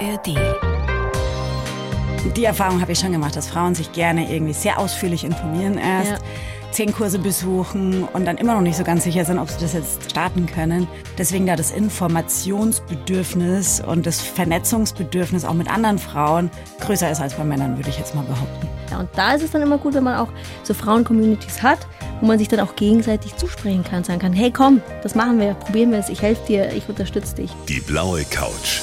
ARD. Die Erfahrung habe ich schon gemacht, dass Frauen sich gerne irgendwie sehr ausführlich informieren erst. Ja. Zehn Kurse besuchen und dann immer noch nicht so ganz sicher sind, ob sie das jetzt starten können. Deswegen da das Informationsbedürfnis und das Vernetzungsbedürfnis auch mit anderen Frauen größer ist als bei Männern, würde ich jetzt mal behaupten. Ja, und da ist es dann immer gut, wenn man auch so Frauen-Communities hat, wo man sich dann auch gegenseitig zusprechen kann, sagen kann, hey komm, das machen wir, probieren wir es, ich helfe dir, ich unterstütze dich. Die blaue Couch.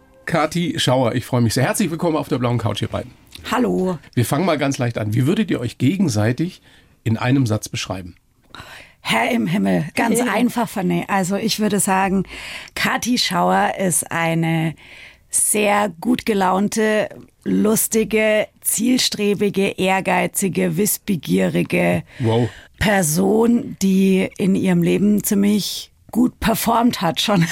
Kati Schauer. Ich freue mich sehr. Herzlich willkommen auf der blauen Couch, ihr beiden. Hallo. Wir fangen mal ganz leicht an. Wie würdet ihr euch gegenseitig in einem Satz beschreiben? Herr im Himmel, ganz einfach von Also ich würde sagen, Kati Schauer ist eine sehr gut gelaunte, lustige, zielstrebige, ehrgeizige, wissbegierige Wow. Person, die in ihrem Leben ziemlich gut performt hat schon.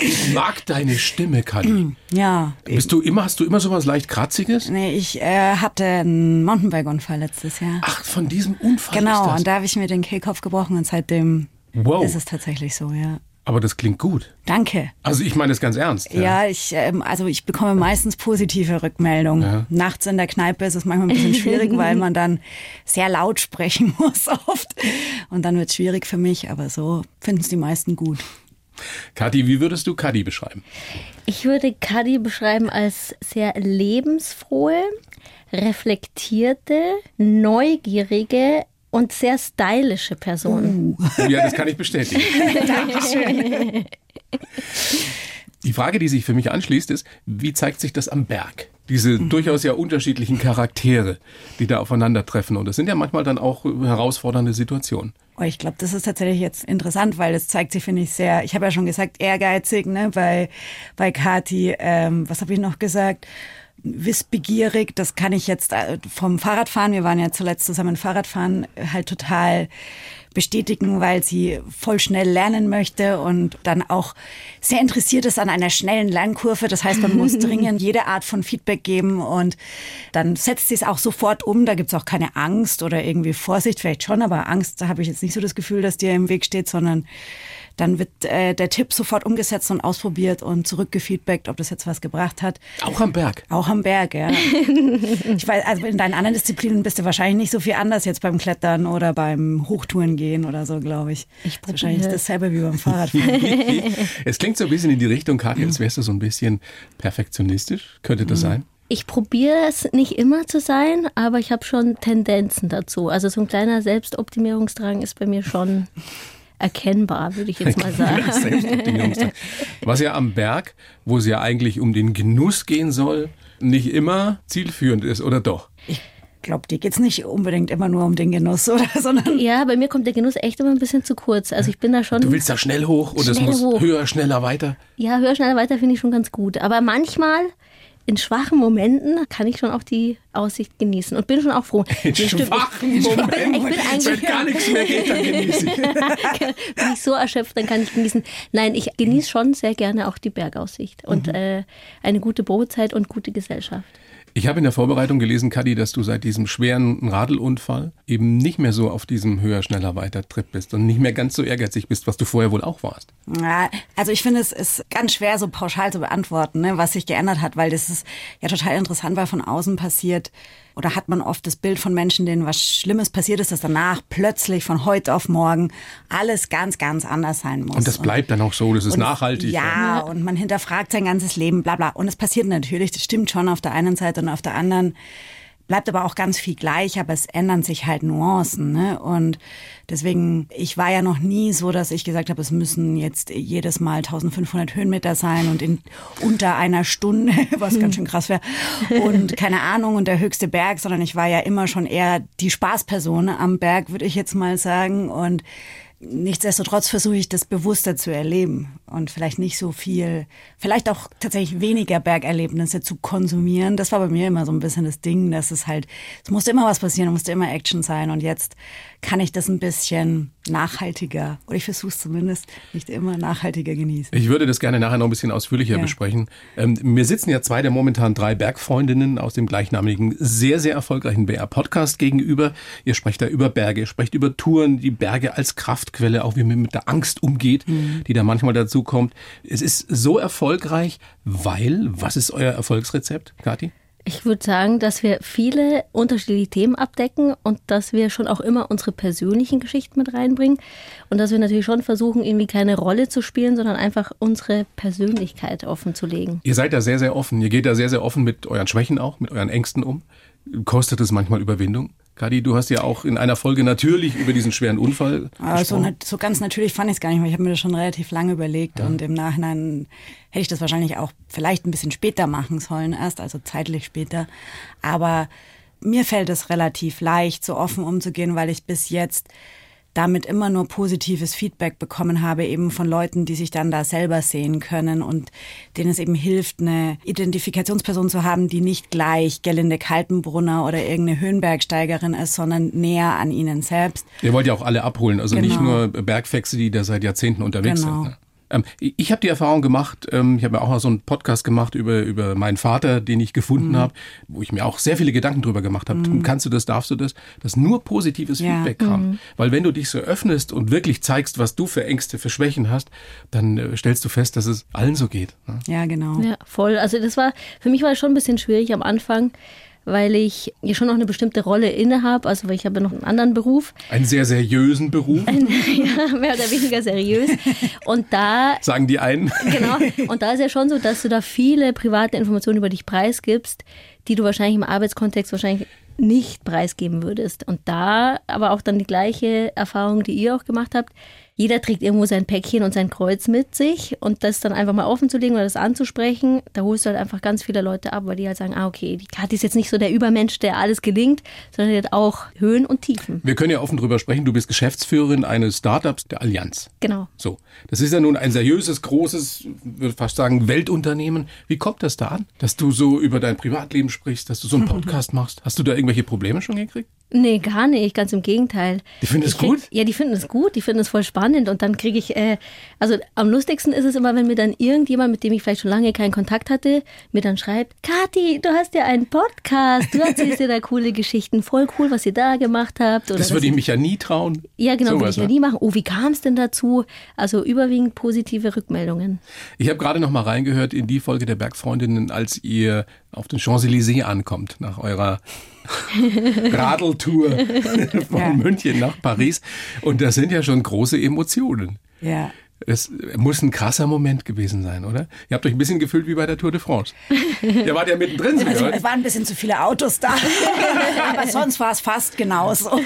Ich mag deine Stimme, Kati. ja. Bist du immer, hast du immer sowas leicht Kratziges? Nee, ich äh, hatte einen Mountainbike-Unfall letztes Jahr. Ach, von diesem Unfall genau, und da habe ich mir den Kehlkopf gebrochen und seitdem Wow. ist es tatsächlich so, ja. Aber das klingt gut. Danke. Also ich meine das ganz ernst. Ja, ich, ähm, also ich bekomme meistens positive Rückmeldungen. Ja. Nachts in der Kneipe ist es manchmal ein bisschen schwierig, weil man dann sehr laut sprechen muss oft. Und dann wird es schwierig für mich, aber so finden es die meisten gut. Kathi, wie würdest du Kati beschreiben? Ich würde Kadi beschreiben als sehr lebensfrohe, reflektierte, neugierige und sehr stylische Person. Ja, das kann ich bestätigen. Dankeschön. Die Frage, die sich für mich anschließt, ist, wie zeigt sich das am Berg? Diese durchaus ja unterschiedlichen Charaktere, die da aufeinandertreffen. Und das sind ja manchmal dann auch herausfordernde Situationen. Oh, ich glaube, das ist tatsächlich jetzt interessant, weil das zeigt sich, finde ich, sehr, ich habe ja schon gesagt, ehrgeizig, ne, bei, bei Kati, ähm, was habe ich noch gesagt? Wissbegierig, das kann ich jetzt äh, vom Fahrradfahren, wir waren ja zuletzt zusammen Fahrradfahren, äh, halt total bestätigen, weil sie voll schnell lernen möchte und dann auch sehr interessiert ist an einer schnellen Lernkurve. Das heißt, man muss dringend jede Art von Feedback geben und dann setzt sie es auch sofort um. Da gibt es auch keine Angst oder irgendwie Vorsicht, vielleicht schon, aber Angst, da habe ich jetzt nicht so das Gefühl, dass dir im Weg steht, sondern dann wird äh, der Tipp sofort umgesetzt und ausprobiert und zurückgefeedbackt, ob das jetzt was gebracht hat. Auch am Berg. Auch am Berg, ja. ich weiß, also in deinen anderen Disziplinen bist du wahrscheinlich nicht so viel anders jetzt beim Klettern oder beim Hochtouren gehen oder so, glaube ich. Ich Ist Wahrscheinlich ist dasselbe wie beim Fahrradfahren. Es klingt so ein bisschen in die Richtung, Kathi, als wärst du so ein bisschen perfektionistisch. Könnte das sein? Ich probiere es nicht immer zu sein, aber ich habe schon Tendenzen dazu. Also so ein kleiner Selbstoptimierungsdrang ist bei mir schon erkennbar, würde ich jetzt mal sagen. Was ja am Berg, wo es ja eigentlich um den Genuss gehen soll, nicht immer zielführend ist, oder doch? Ich glaube, dir geht's nicht unbedingt immer nur um den Genuss, oder? Sondern Ja, bei mir kommt der Genuss echt immer ein bisschen zu kurz. Also ich bin da schon. Du willst da schnell hoch und es muss hoch. höher, schneller, weiter. Ja, höher, schneller, weiter finde ich schon ganz gut. Aber manchmal, in schwachen Momenten, kann ich schon auch die Aussicht genießen und bin schon auch froh. In Nee, schwachen Ich, ich bin, Momenten, ich bin wenn eigentlich gar nichts mehr geht, dann genieße ich. bin ich so erschöpft, dann kann ich genießen. Nein, ich genieße schon sehr gerne auch die Bergaussicht und Mhm. äh, eine gute Brotzeit und gute Gesellschaft. Ich habe in der Vorbereitung gelesen, Kadi, dass du seit diesem schweren Radelunfall eben nicht mehr so auf diesem höher, schneller, weiter Trip bist und nicht mehr ganz so ehrgeizig bist, was du vorher wohl auch warst. Ja, also ich finde, es ist ganz schwer, so pauschal zu beantworten, ne, was sich geändert hat, weil das ist ja total interessant, weil von außen passiert oder hat man oft das Bild von Menschen, denen was Schlimmes passiert ist, dass danach plötzlich von heute auf morgen alles ganz, ganz anders sein muss. Und das bleibt dann auch so, das ist Und- nachhaltig. Ja, und man hinterfragt sein ganzes Leben, bla bla. Und es passiert natürlich, das stimmt schon auf der einen Seite und auf der anderen bleibt aber auch ganz viel gleich, aber es ändern sich halt Nuancen. Ne? Und deswegen, ich war ja noch nie so, dass ich gesagt habe, es müssen jetzt jedes Mal 1500 Höhenmeter sein und in unter einer Stunde, was ganz schön krass wäre. Und keine Ahnung, und der höchste Berg, sondern ich war ja immer schon eher die Spaßperson am Berg, würde ich jetzt mal sagen. Und Nichtsdestotrotz versuche ich das bewusster zu erleben. und vielleicht nicht so viel, vielleicht auch tatsächlich weniger Bergerlebnisse zu konsumieren. Das war bei mir immer so ein bisschen das Ding, dass es halt, es musste immer was passieren, es musste immer Action sein und jetzt kann ich das ein bisschen nachhaltiger, oder ich versuche es zumindest, nicht immer nachhaltiger genießen. Ich würde das gerne nachher noch ein bisschen ausführlicher ja. besprechen. Ähm, mir sitzen ja zwei der momentan drei Bergfreundinnen aus dem gleichnamigen, sehr, sehr erfolgreichen BR-Podcast gegenüber. Ihr sprecht da über Berge, ihr sprecht über Touren, die Berge als Kraftquelle, auch wie man mit der Angst umgeht, mhm. die da manchmal dazu kommt. Es ist so erfolgreich, weil, was ist euer Erfolgsrezept, Kathi? Ich würde sagen, dass wir viele unterschiedliche Themen abdecken und dass wir schon auch immer unsere persönlichen Geschichten mit reinbringen und dass wir natürlich schon versuchen, irgendwie keine Rolle zu spielen, sondern einfach unsere Persönlichkeit offen zu legen. Ihr seid da sehr, sehr offen. Ihr geht da sehr, sehr offen mit euren Schwächen auch, mit euren Ängsten um. Kostet es manchmal Überwindung? Kadi, du hast ja auch in einer Folge natürlich über diesen schweren Unfall also so ganz natürlich fand ich es gar nicht, weil ich habe mir das schon relativ lange überlegt ja. und im Nachhinein hätte ich das wahrscheinlich auch vielleicht ein bisschen später machen sollen erst, also zeitlich später. Aber mir fällt es relativ leicht, so offen umzugehen, weil ich bis jetzt damit immer nur positives Feedback bekommen habe, eben von Leuten, die sich dann da selber sehen können und denen es eben hilft, eine Identifikationsperson zu haben, die nicht gleich Gelinde Kaltenbrunner oder irgendeine Höhenbergsteigerin ist, sondern näher an ihnen selbst. Ihr wollt ja auch alle abholen, also genau. nicht nur Bergfexe, die da seit Jahrzehnten unterwegs genau. sind. Ne? Ähm, ich habe die Erfahrung gemacht, ähm, ich habe ja auch mal so einen Podcast gemacht über, über meinen Vater, den ich gefunden mhm. habe, wo ich mir auch sehr viele Gedanken drüber gemacht habe. Mhm. Kannst du das, darfst du das? Dass nur positives ja. Feedback kam. Mhm. Weil wenn du dich so öffnest und wirklich zeigst, was du für Ängste, für Schwächen hast, dann äh, stellst du fest, dass es allen so geht. Ne? Ja, genau. Ja, voll. Also das war, für mich war es schon ein bisschen schwierig am Anfang, weil ich hier schon noch eine bestimmte Rolle innehabe. Also weil ich habe noch einen anderen Beruf. Einen sehr seriösen Beruf. Ein, ja, mehr oder weniger seriös. Und da sagen die einen. Genau. Und da ist ja schon so, dass du da viele private Informationen über dich preisgibst, die du wahrscheinlich im Arbeitskontext wahrscheinlich nicht preisgeben würdest. Und da aber auch dann die gleiche Erfahrung, die ihr auch gemacht habt jeder trägt irgendwo sein Päckchen und sein Kreuz mit sich und das dann einfach mal offen zu legen oder das anzusprechen, da holst du halt einfach ganz viele Leute ab, weil die halt sagen, ah okay, die Kathi ist jetzt nicht so der Übermensch, der alles gelingt, sondern die hat auch Höhen und Tiefen. Wir können ja offen drüber sprechen, du bist Geschäftsführerin eines Startups der Allianz. Genau. So, das ist ja nun ein seriöses, großes, würde fast sagen, Weltunternehmen. Wie kommt das da an, dass du so über dein Privatleben sprichst, dass du so einen Podcast machst? Hast du da irgendwelche Probleme schon gekriegt? Nee, gar nicht, ganz im Gegenteil. Die finden es gut? Ja, die finden es gut, die finden es voll spannend und dann kriege ich, äh, also am lustigsten ist es immer, wenn mir dann irgendjemand, mit dem ich vielleicht schon lange keinen Kontakt hatte, mir dann schreibt, Kathi, du hast ja einen Podcast, du erzählst dir da coole Geschichten, voll cool, was ihr da gemacht habt. Oder das würde ich mich ja nie trauen. Ja, genau, würde ich ja nie machen. Oh, wie kam es denn dazu? Also überwiegend positive Rückmeldungen. Ich habe gerade noch mal reingehört in die Folge der Bergfreundinnen, als ihr auf den Champs-Élysées ankommt, nach eurer Radeltour von ja. München nach Paris. Und das sind ja schon große Emotionen. Ja. Es muss ein krasser Moment gewesen sein, oder? Ihr habt euch ein bisschen gefühlt wie bei der Tour de France. Ihr wart ja mittendrin. Also, es waren ein bisschen zu viele Autos da. aber sonst war es fast genauso.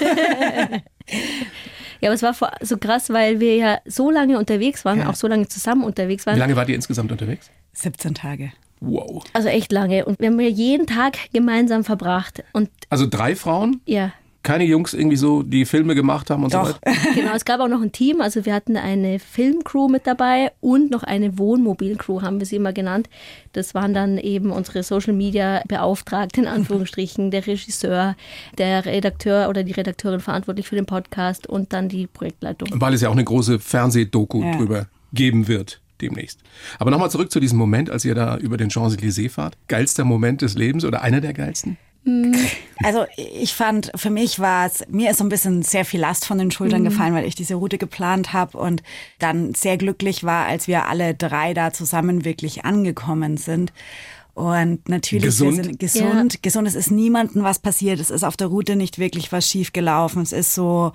Ja, aber es war so krass, weil wir ja so lange unterwegs waren, ja. auch so lange zusammen unterwegs waren. Wie lange wart ihr insgesamt unterwegs? 17 Tage. Wow. Also echt lange. Und wir haben ja jeden Tag gemeinsam verbracht. Und also drei Frauen? Ja. Keine Jungs irgendwie so, die Filme gemacht haben und Doch. so weiter? Genau, es gab auch noch ein Team. Also wir hatten eine Filmcrew mit dabei und noch eine Wohnmobilcrew, haben wir sie immer genannt. Das waren dann eben unsere Social Media Beauftragten, in Anführungsstrichen, der Regisseur, der Redakteur oder die Redakteurin verantwortlich für den Podcast und dann die Projektleitung. Weil es ja auch eine große Fernsehdoku ja. drüber geben wird demnächst. Aber nochmal zurück zu diesem Moment, als ihr da über den Champs-Élysées fahrt. Geilster Moment des Lebens oder einer der geilsten? Mm. Also ich fand, für mich war es, mir ist so ein bisschen sehr viel Last von den Schultern mhm. gefallen, weil ich diese Route geplant habe und dann sehr glücklich war, als wir alle drei da zusammen wirklich angekommen sind. Und natürlich, gesund. wir sind gesund. Ja. Gesund, es ist niemandem was passiert. Es ist auf der Route nicht wirklich was schief gelaufen. Es ist so,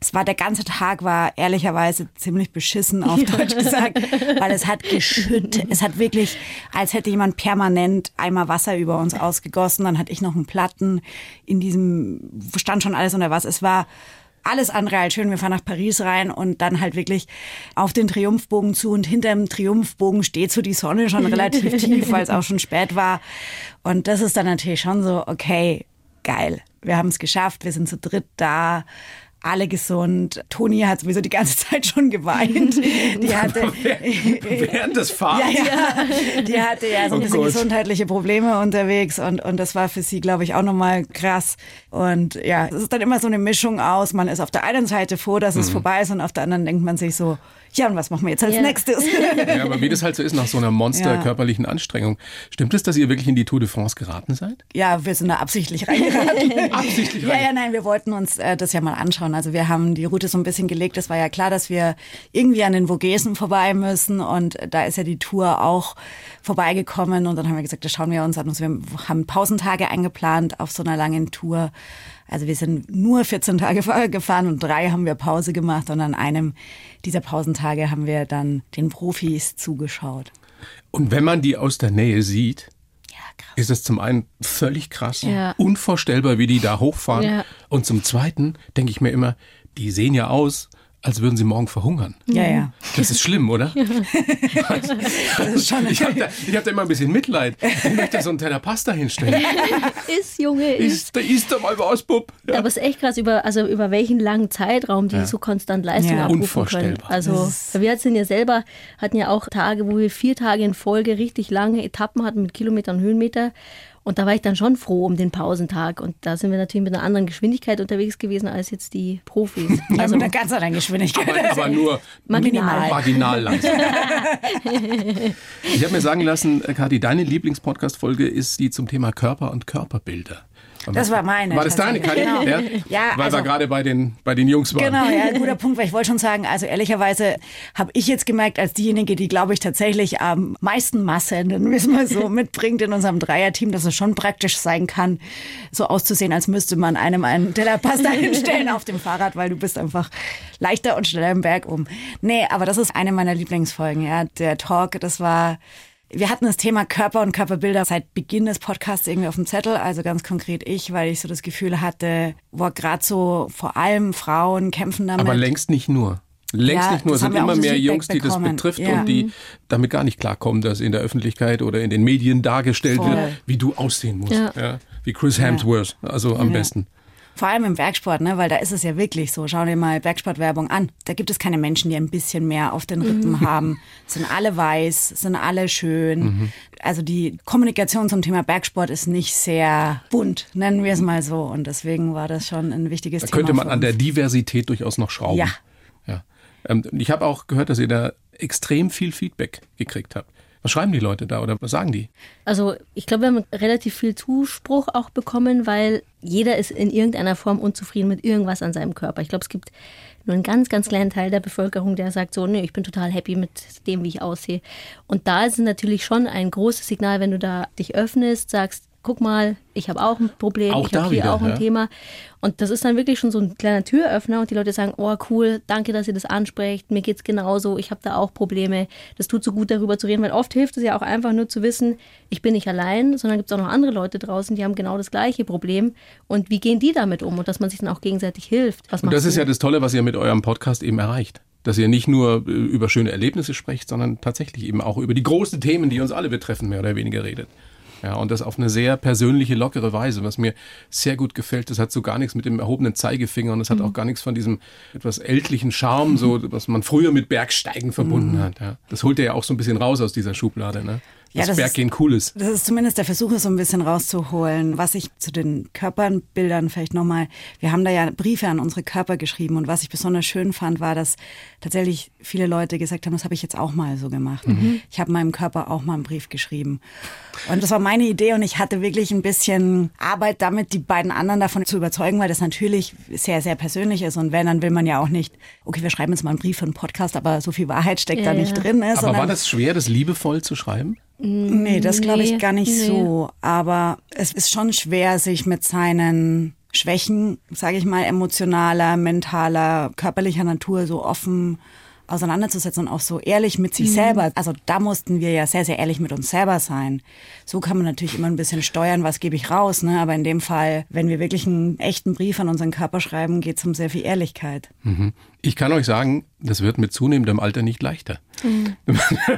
es war, der ganze Tag war ehrlicherweise ziemlich beschissen, auf ja. Deutsch gesagt, weil es hat geschüttet. Es hat wirklich, als hätte jemand permanent einmal Wasser über uns ausgegossen. Dann hatte ich noch einen Platten. In diesem stand schon alles unter Wasser. Es war alles andere als schön. Wir fahren nach Paris rein und dann halt wirklich auf den Triumphbogen zu und hinter dem Triumphbogen steht so die Sonne schon relativ tief, weil es auch schon spät war. Und das ist dann natürlich schon so, okay, geil. Wir haben es geschafft, wir sind zu dritt da. Alle gesund. Toni hat sowieso die ganze Zeit schon geweint. Die hatte während des Fahrens. Ja, ja. Die hatte ja so ein Oh bisschen Gott. gesundheitliche Probleme unterwegs und, und das war für sie, glaube ich, auch nochmal krass. Und ja, es ist dann immer so eine Mischung aus. Man ist auf der einen Seite froh, dass Mhm. es vorbei ist und auf der anderen denkt man sich so, ja, und was machen wir jetzt als Ja. nächstes? Ja, aber wie das halt so ist nach so einer monster Ja. körperlichen Anstrengung. Stimmt es, dass ihr wirklich in die Tour de France geraten seid? Ja, wir sind da absichtlich reingeraten. Absichtlich Ja, rein. ja, nein, wir wollten uns äh, das ja mal anschauen. Also wir haben die Route so ein bisschen gelegt. Es war ja klar, dass wir irgendwie an den Vogesen vorbei müssen und da ist ja die Tour auch vorbeigekommen und dann haben wir gesagt, das schauen wir uns an. Also wir haben Pausentage eingeplant auf so einer langen Tour. Also wir sind nur 14 Tage vorher gefahren und drei haben wir Pause gemacht und an einem dieser Pausentage haben wir dann den Profis zugeschaut. Und wenn man die aus der Nähe sieht, krass. ist es zum einen völlig krass, Ja. unvorstellbar, wie die da hochfahren. Ja. Und zum zweiten denke ich mir immer, die sehen ja aus, als würden sie morgen verhungern. Ja, ja. Das ist schlimm, oder? Das ist schon Ich habe da, ich hab da immer ein bisschen Mitleid. Ich möchte da so einen Teller Pasta hinstellen. Ist, Junge, ist. Da ist doch mal was, Bub. Ja. Aber es ist echt krass, über, also über welchen langen Zeitraum die so konstant Leistung Ja. abrufen können. Unvorstellbar. Also Das ist- wir sind ja selber, hatten ja auch Tage, wo wir vier Tage in Folge richtig lange Etappen hatten mit Kilometern und Höhenmeter. Und da war ich dann schon froh um den Pausentag. Und da sind wir natürlich mit einer anderen Geschwindigkeit unterwegs gewesen als jetzt die Profis. Also eine ganz andere Geschwindigkeit. aber, aber nur Marginal. marginal langsam. ich habe mir sagen lassen, Kathi, deine Lieblingspodcast-Folge ist die zum Thema Körper und Körperbilder. Das war meine, War das deine, Kathi? tatsächlich. Ja, Genau. Ja, Weil also- wir gerade bei den, bei den Jungs waren. Genau, ja, guter Punkt, weil ich wollte schon sagen, also ehrlicherweise habe ich jetzt gemerkt, als diejenige, die, glaube ich, tatsächlich am meisten Masse, nennen wir es mal so, mitbringt in unserem Dreierteam, dass es schon praktisch sein kann, so auszusehen, als müsste man einem einen Teller Pasta hinstellen auf dem Fahrrad, weil du bist einfach leichter und schneller im Berg um. Nee, aber das ist eine meiner Lieblingsfolgen, ja. Der Talk, das war wir hatten das Thema Körper und Körperbilder seit Beginn des Podcasts irgendwie auf dem Zettel, also ganz konkret ich, weil ich so das Gefühl hatte, wo gerade so vor allem Frauen kämpfen damit. Aber längst nicht nur. Längst Ja, nicht nur. Es das sind immer das mehr Feedback Jungs, die das bekommen. betrifft Ja. und die damit gar nicht klarkommen, dass in der Öffentlichkeit oder in den Medien dargestellt Voll. wird, wie du aussehen musst. Ja. Ja. Wie Chris Hemsworth, also am besten. Vor allem im Bergsport, ne? weil da ist es ja wirklich so. Schau dir mal Bergsportwerbung an. Da gibt es keine Menschen, die ein bisschen mehr auf den Rippen haben. Sind alle weiß, sind alle schön. Mhm. Also die Kommunikation zum Thema Bergsport ist nicht sehr bunt, nennen wir es mal so. Und deswegen war das schon ein wichtiges Da Thema. könnte man an der. Diversität durchaus noch schrauben. Ja. ja. Ähm, Ich habe auch gehört, dass ihr da extrem viel Feedback gekriegt habt. Was schreiben die Leute da oder was sagen die? Also ich glaube, wir haben relativ viel Zuspruch auch bekommen, weil jeder ist in irgendeiner Form unzufrieden mit irgendwas an seinem Körper. Ich glaube, es gibt nur einen ganz, ganz kleinen Teil der Bevölkerung, der sagt so, nee, ich bin total happy mit dem, wie ich aussehe. Und da ist es natürlich schon ein großes Signal, wenn du da dich öffnest, sagst, guck mal, ich habe auch ein Problem, Auch ich da habe hier wieder, auch ein ja. Thema. Und das ist dann wirklich schon so ein kleiner Türöffner und die Leute sagen, oh cool, danke, dass ihr das ansprecht, mir geht's genauso, ich habe da auch Probleme. Das tut so gut, darüber zu reden, weil oft hilft es ja auch einfach nur zu wissen, ich bin nicht allein, sondern gibt es auch noch andere Leute draußen, die haben genau das gleiche Problem. Und wie gehen die damit um? Und dass man sich dann auch gegenseitig hilft. Was Und das ist du? ja das Tolle, was ihr mit eurem Podcast eben erreicht. Dass ihr nicht nur äh, über schöne Erlebnisse sprecht, sondern tatsächlich eben auch über die großen Themen, die uns alle betreffen, mehr oder weniger redet. Ja, und das auf eine sehr persönliche, lockere Weise, was mir sehr gut gefällt. Das hat so gar nichts mit dem erhobenen Zeigefinger und es hat Mhm. auch gar nichts von diesem etwas ältlichen Charme, so, was man früher mit Bergsteigen verbunden hat. Ja. Das holt ihr ja auch so ein bisschen raus aus dieser Schublade, ne? Ja, Das Berggehen cool ist. Das ist zumindest der Versuch, es so ein bisschen rauszuholen. Was ich zu den Körperbildern vielleicht nochmal, wir haben da ja Briefe an unsere Körper geschrieben und was ich besonders schön fand, war, dass tatsächlich viele Leute gesagt haben, das habe ich jetzt auch mal so gemacht. Ich habe meinem Körper auch mal einen Brief geschrieben. Und das war meine Idee und ich hatte wirklich ein bisschen Arbeit damit, die beiden anderen davon zu überzeugen, weil das natürlich sehr, sehr persönlich ist. Und wenn, dann will man ja auch nicht, okay, wir schreiben jetzt mal einen Brief für einen Podcast, aber so viel Wahrheit steckt Ja, da nicht ja. drin. Ne, Aber war das schwer, das liebevoll zu schreiben? Nee, das glaube ich Nee, gar nicht nee. so. Aber es ist schon schwer, sich mit seinen Schwächen, sage ich mal, emotionaler, mentaler, körperlicher Natur so offen auseinanderzusetzen und auch so ehrlich mit sich selber. Also da mussten wir ja sehr, sehr ehrlich mit uns selber sein. So kann man natürlich immer ein bisschen steuern, was gebe ich raus, ne? Aber in dem Fall, wenn wir wirklich einen echten Brief an unseren Körper schreiben, geht es um sehr viel Ehrlichkeit. Ich kann euch sagen, das wird mit zunehmendem Alter nicht leichter. Wenn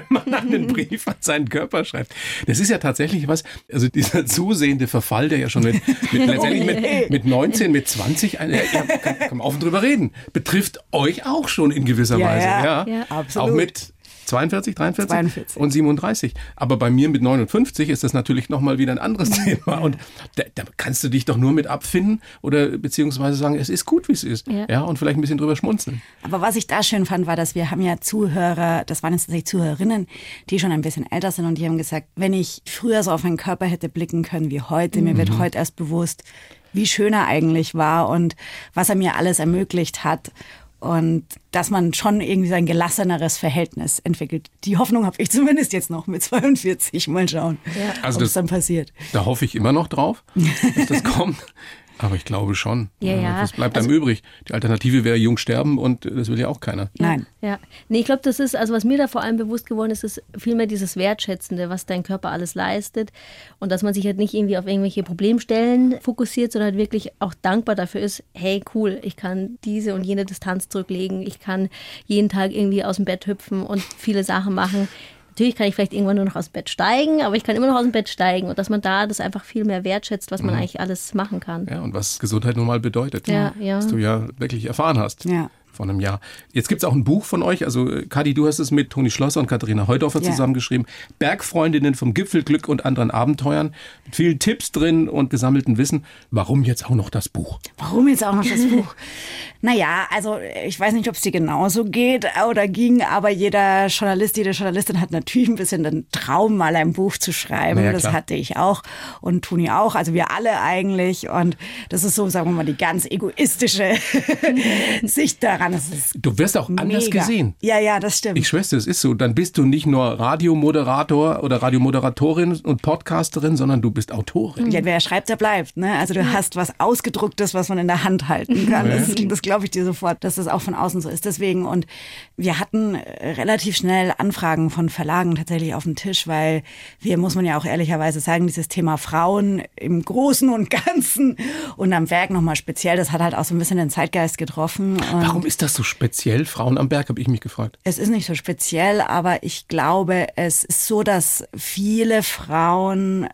man einen Brief an seinen Körper schreibt. Das ist ja tatsächlich was, also dieser zusehende Verfall, der ja schon mit, mit letztendlich mit, mit 19, mit 20, ein- ja, kann, kann man offen drüber reden, betrifft euch auch schon in gewisser Ja, Weise. ja. Ja. Absolut. Auch mit 42, 43 42. und 37. Aber bei mir mit 59 ist das natürlich nochmal wieder ein anderes Thema. Und da, da kannst du dich doch nur mit abfinden oder beziehungsweise sagen, es ist gut, wie es ist. Ja. Ja. und vielleicht ein bisschen drüber schmunzeln. Aber was ich da schön fand, war, dass wir haben ja Zuhörer, das waren jetzt tatsächlich Zuhörerinnen, die schon ein bisschen älter sind und die haben gesagt, wenn ich früher so auf meinen Körper hätte blicken können wie heute, mir wird heute erst bewusst, wie schön er eigentlich war und was er mir alles ermöglicht hat. Und dass man schon irgendwie so ein gelasseneres Verhältnis entwickelt. Die Hoffnung habe ich zumindest jetzt noch mit 42. Mal schauen, Ja. Also es dann passiert. Da hoffe ich immer noch drauf, dass das kommt. Aber ich glaube schon. Ja, ja. Was bleibt einem übrig? Die Alternative wäre jung sterben und das will ja auch keiner. Nein. Ja, nee, ich glaube, das ist, also was mir da vor allem bewusst geworden ist, ist vielmehr dieses Wertschätzende, was dein Körper alles leistet und dass man sich halt nicht irgendwie auf irgendwelche Problemstellen fokussiert, sondern halt wirklich auch dankbar dafür ist, hey, cool, ich kann diese und jene Distanz zurücklegen, ich kann jeden Tag irgendwie aus dem Bett hüpfen und viele Sachen machen. Natürlich kann ich vielleicht irgendwann nur noch aus dem Bett steigen, aber ich kann immer noch aus dem Bett steigen und dass man da das einfach viel mehr wertschätzt, was man eigentlich alles machen kann. Ja, und was Gesundheit nun mal bedeutet. Ja, ja. Was du ja wirklich erfahren hast. Ja. Vor einem Jahr. Jetzt gibt's auch ein Buch von euch. Also, äh, Kadi, du hast es mit Toni Schlosser und Katharina Heudorfer Ja. zusammengeschrieben. Bergfreundinnen vom Gipfelglück und anderen Abenteuern. Mit vielen Tipps drin und gesammeltem Wissen. Warum jetzt auch noch das Buch? Warum jetzt auch noch das Buch? Naja, also ich weiß nicht, ob es dir genauso geht oder ging, aber jeder Journalist, jede Journalistin hat natürlich ein bisschen den Traum, mal ein Buch zu schreiben. Na ja, das klar. hatte ich auch und Toni auch, also wir alle eigentlich. Und das ist so, sagen wir mal, die ganz egoistische Sicht daran. Das ist Du wirst auch anders mega. gesehen. Ja, ja, das stimmt. Ich schwöre, es ist so. Dann bist du nicht nur Radiomoderator oder Radiomoderatorin und Podcasterin, sondern du bist Autorin. Ja, wer schreibt, der bleibt. Ne? Also du hast was Ausgedrucktes, was man in der Hand halten kann. Das, das glaube ich dir sofort, dass das auch von außen so ist. Deswegen, und wir hatten äh, relativ schnell Anfragen von Verlagen tatsächlich auf dem Tisch, weil wir, muss man ja auch ehrlicherweise sagen, dieses Thema Frauen im Großen und Ganzen und am Werk nochmal speziell, das hat halt auch so ein bisschen den Zeitgeist getroffen. Und Warum ist das so speziell? Frauen am Berg, habe ich mich gefragt. es ist nicht so speziell, aber ich glaube, es ist so, dass viele Frauen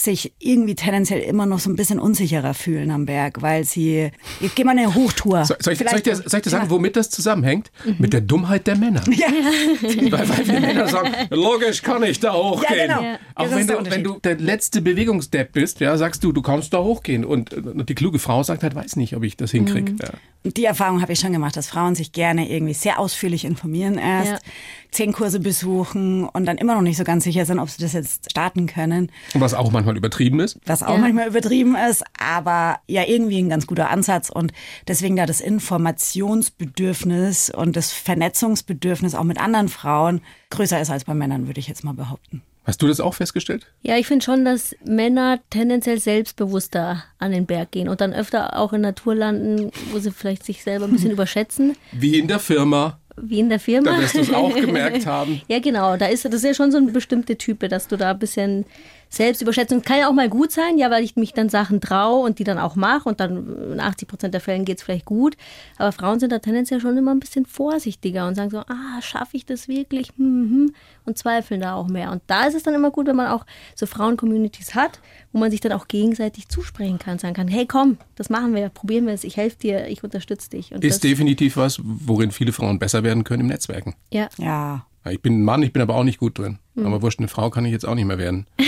sich irgendwie tendenziell immer noch so ein bisschen unsicherer fühlen am Berg, weil sie, ich gehe mal eine Hochtour. So, soll, ich, soll, ich dir, soll ich dir sagen, Ja. womit das zusammenhängt? Mit der Dummheit der Männer. Ja. weil, weil wir Männer sagen, logisch kann ich da hochgehen. Ja, genau. Ja. Auch Das wenn du, wenn du der letzte Bewegungsdepp bist, ja, sagst du, du kannst da hochgehen. Und, und die kluge Frau sagt halt, weiß nicht, ob ich das hinkriege. Ja. Die Erfahrung habe ich schon gemacht, dass Frauen sich gerne irgendwie sehr ausführlich informieren erst, Ja. zehn Kurse besuchen und dann immer noch nicht so ganz sicher sind, ob sie das jetzt starten können. Und was auch manchmal übertrieben ist. was auch Ja. manchmal übertrieben ist, aber ja irgendwie ein ganz guter Ansatz und deswegen da das Informationsbedürfnis und das Vernetzungsbedürfnis auch mit anderen Frauen größer ist als bei Männern, würde ich jetzt mal behaupten. Hast du das auch festgestellt? Ja, ich finde schon, dass Männer tendenziell selbstbewusster an den Berg gehen und dann öfter auch in Natur landen, wo sie vielleicht sich selber ein bisschen überschätzen, Wie in der Firma. wie in der Firma. Da wirst du es auch gemerkt haben. Ja, genau. Da ist, das ist ja schon so eine bestimmte Type, dass du da ein bisschen Selbstüberschätzung kann ja auch mal gut sein, ja, weil ich mich dann Sachen traue und die dann auch mache und dann in 80 Prozent der Fällen geht es vielleicht gut. Aber Frauen sind da tendenziell schon immer ein bisschen vorsichtiger und sagen so, ah, schaffe ich das wirklich? Hm, hm, und zweifeln da auch mehr. Und da ist es dann immer gut, wenn man auch so Frauen-Communities hat, wo man sich dann auch gegenseitig zusprechen kann, sagen kann, hey komm, das machen wir, probieren wir es, ich helfe dir, ich unterstütze dich. Und Ist das, definitiv was, worin viele Frauen besser werden können im Netzwerken. ja, Ja. Ich bin ein Mann, ich bin aber auch nicht gut drin. Hm. Aber wurscht, eine Frau kann ich jetzt auch nicht mehr werden.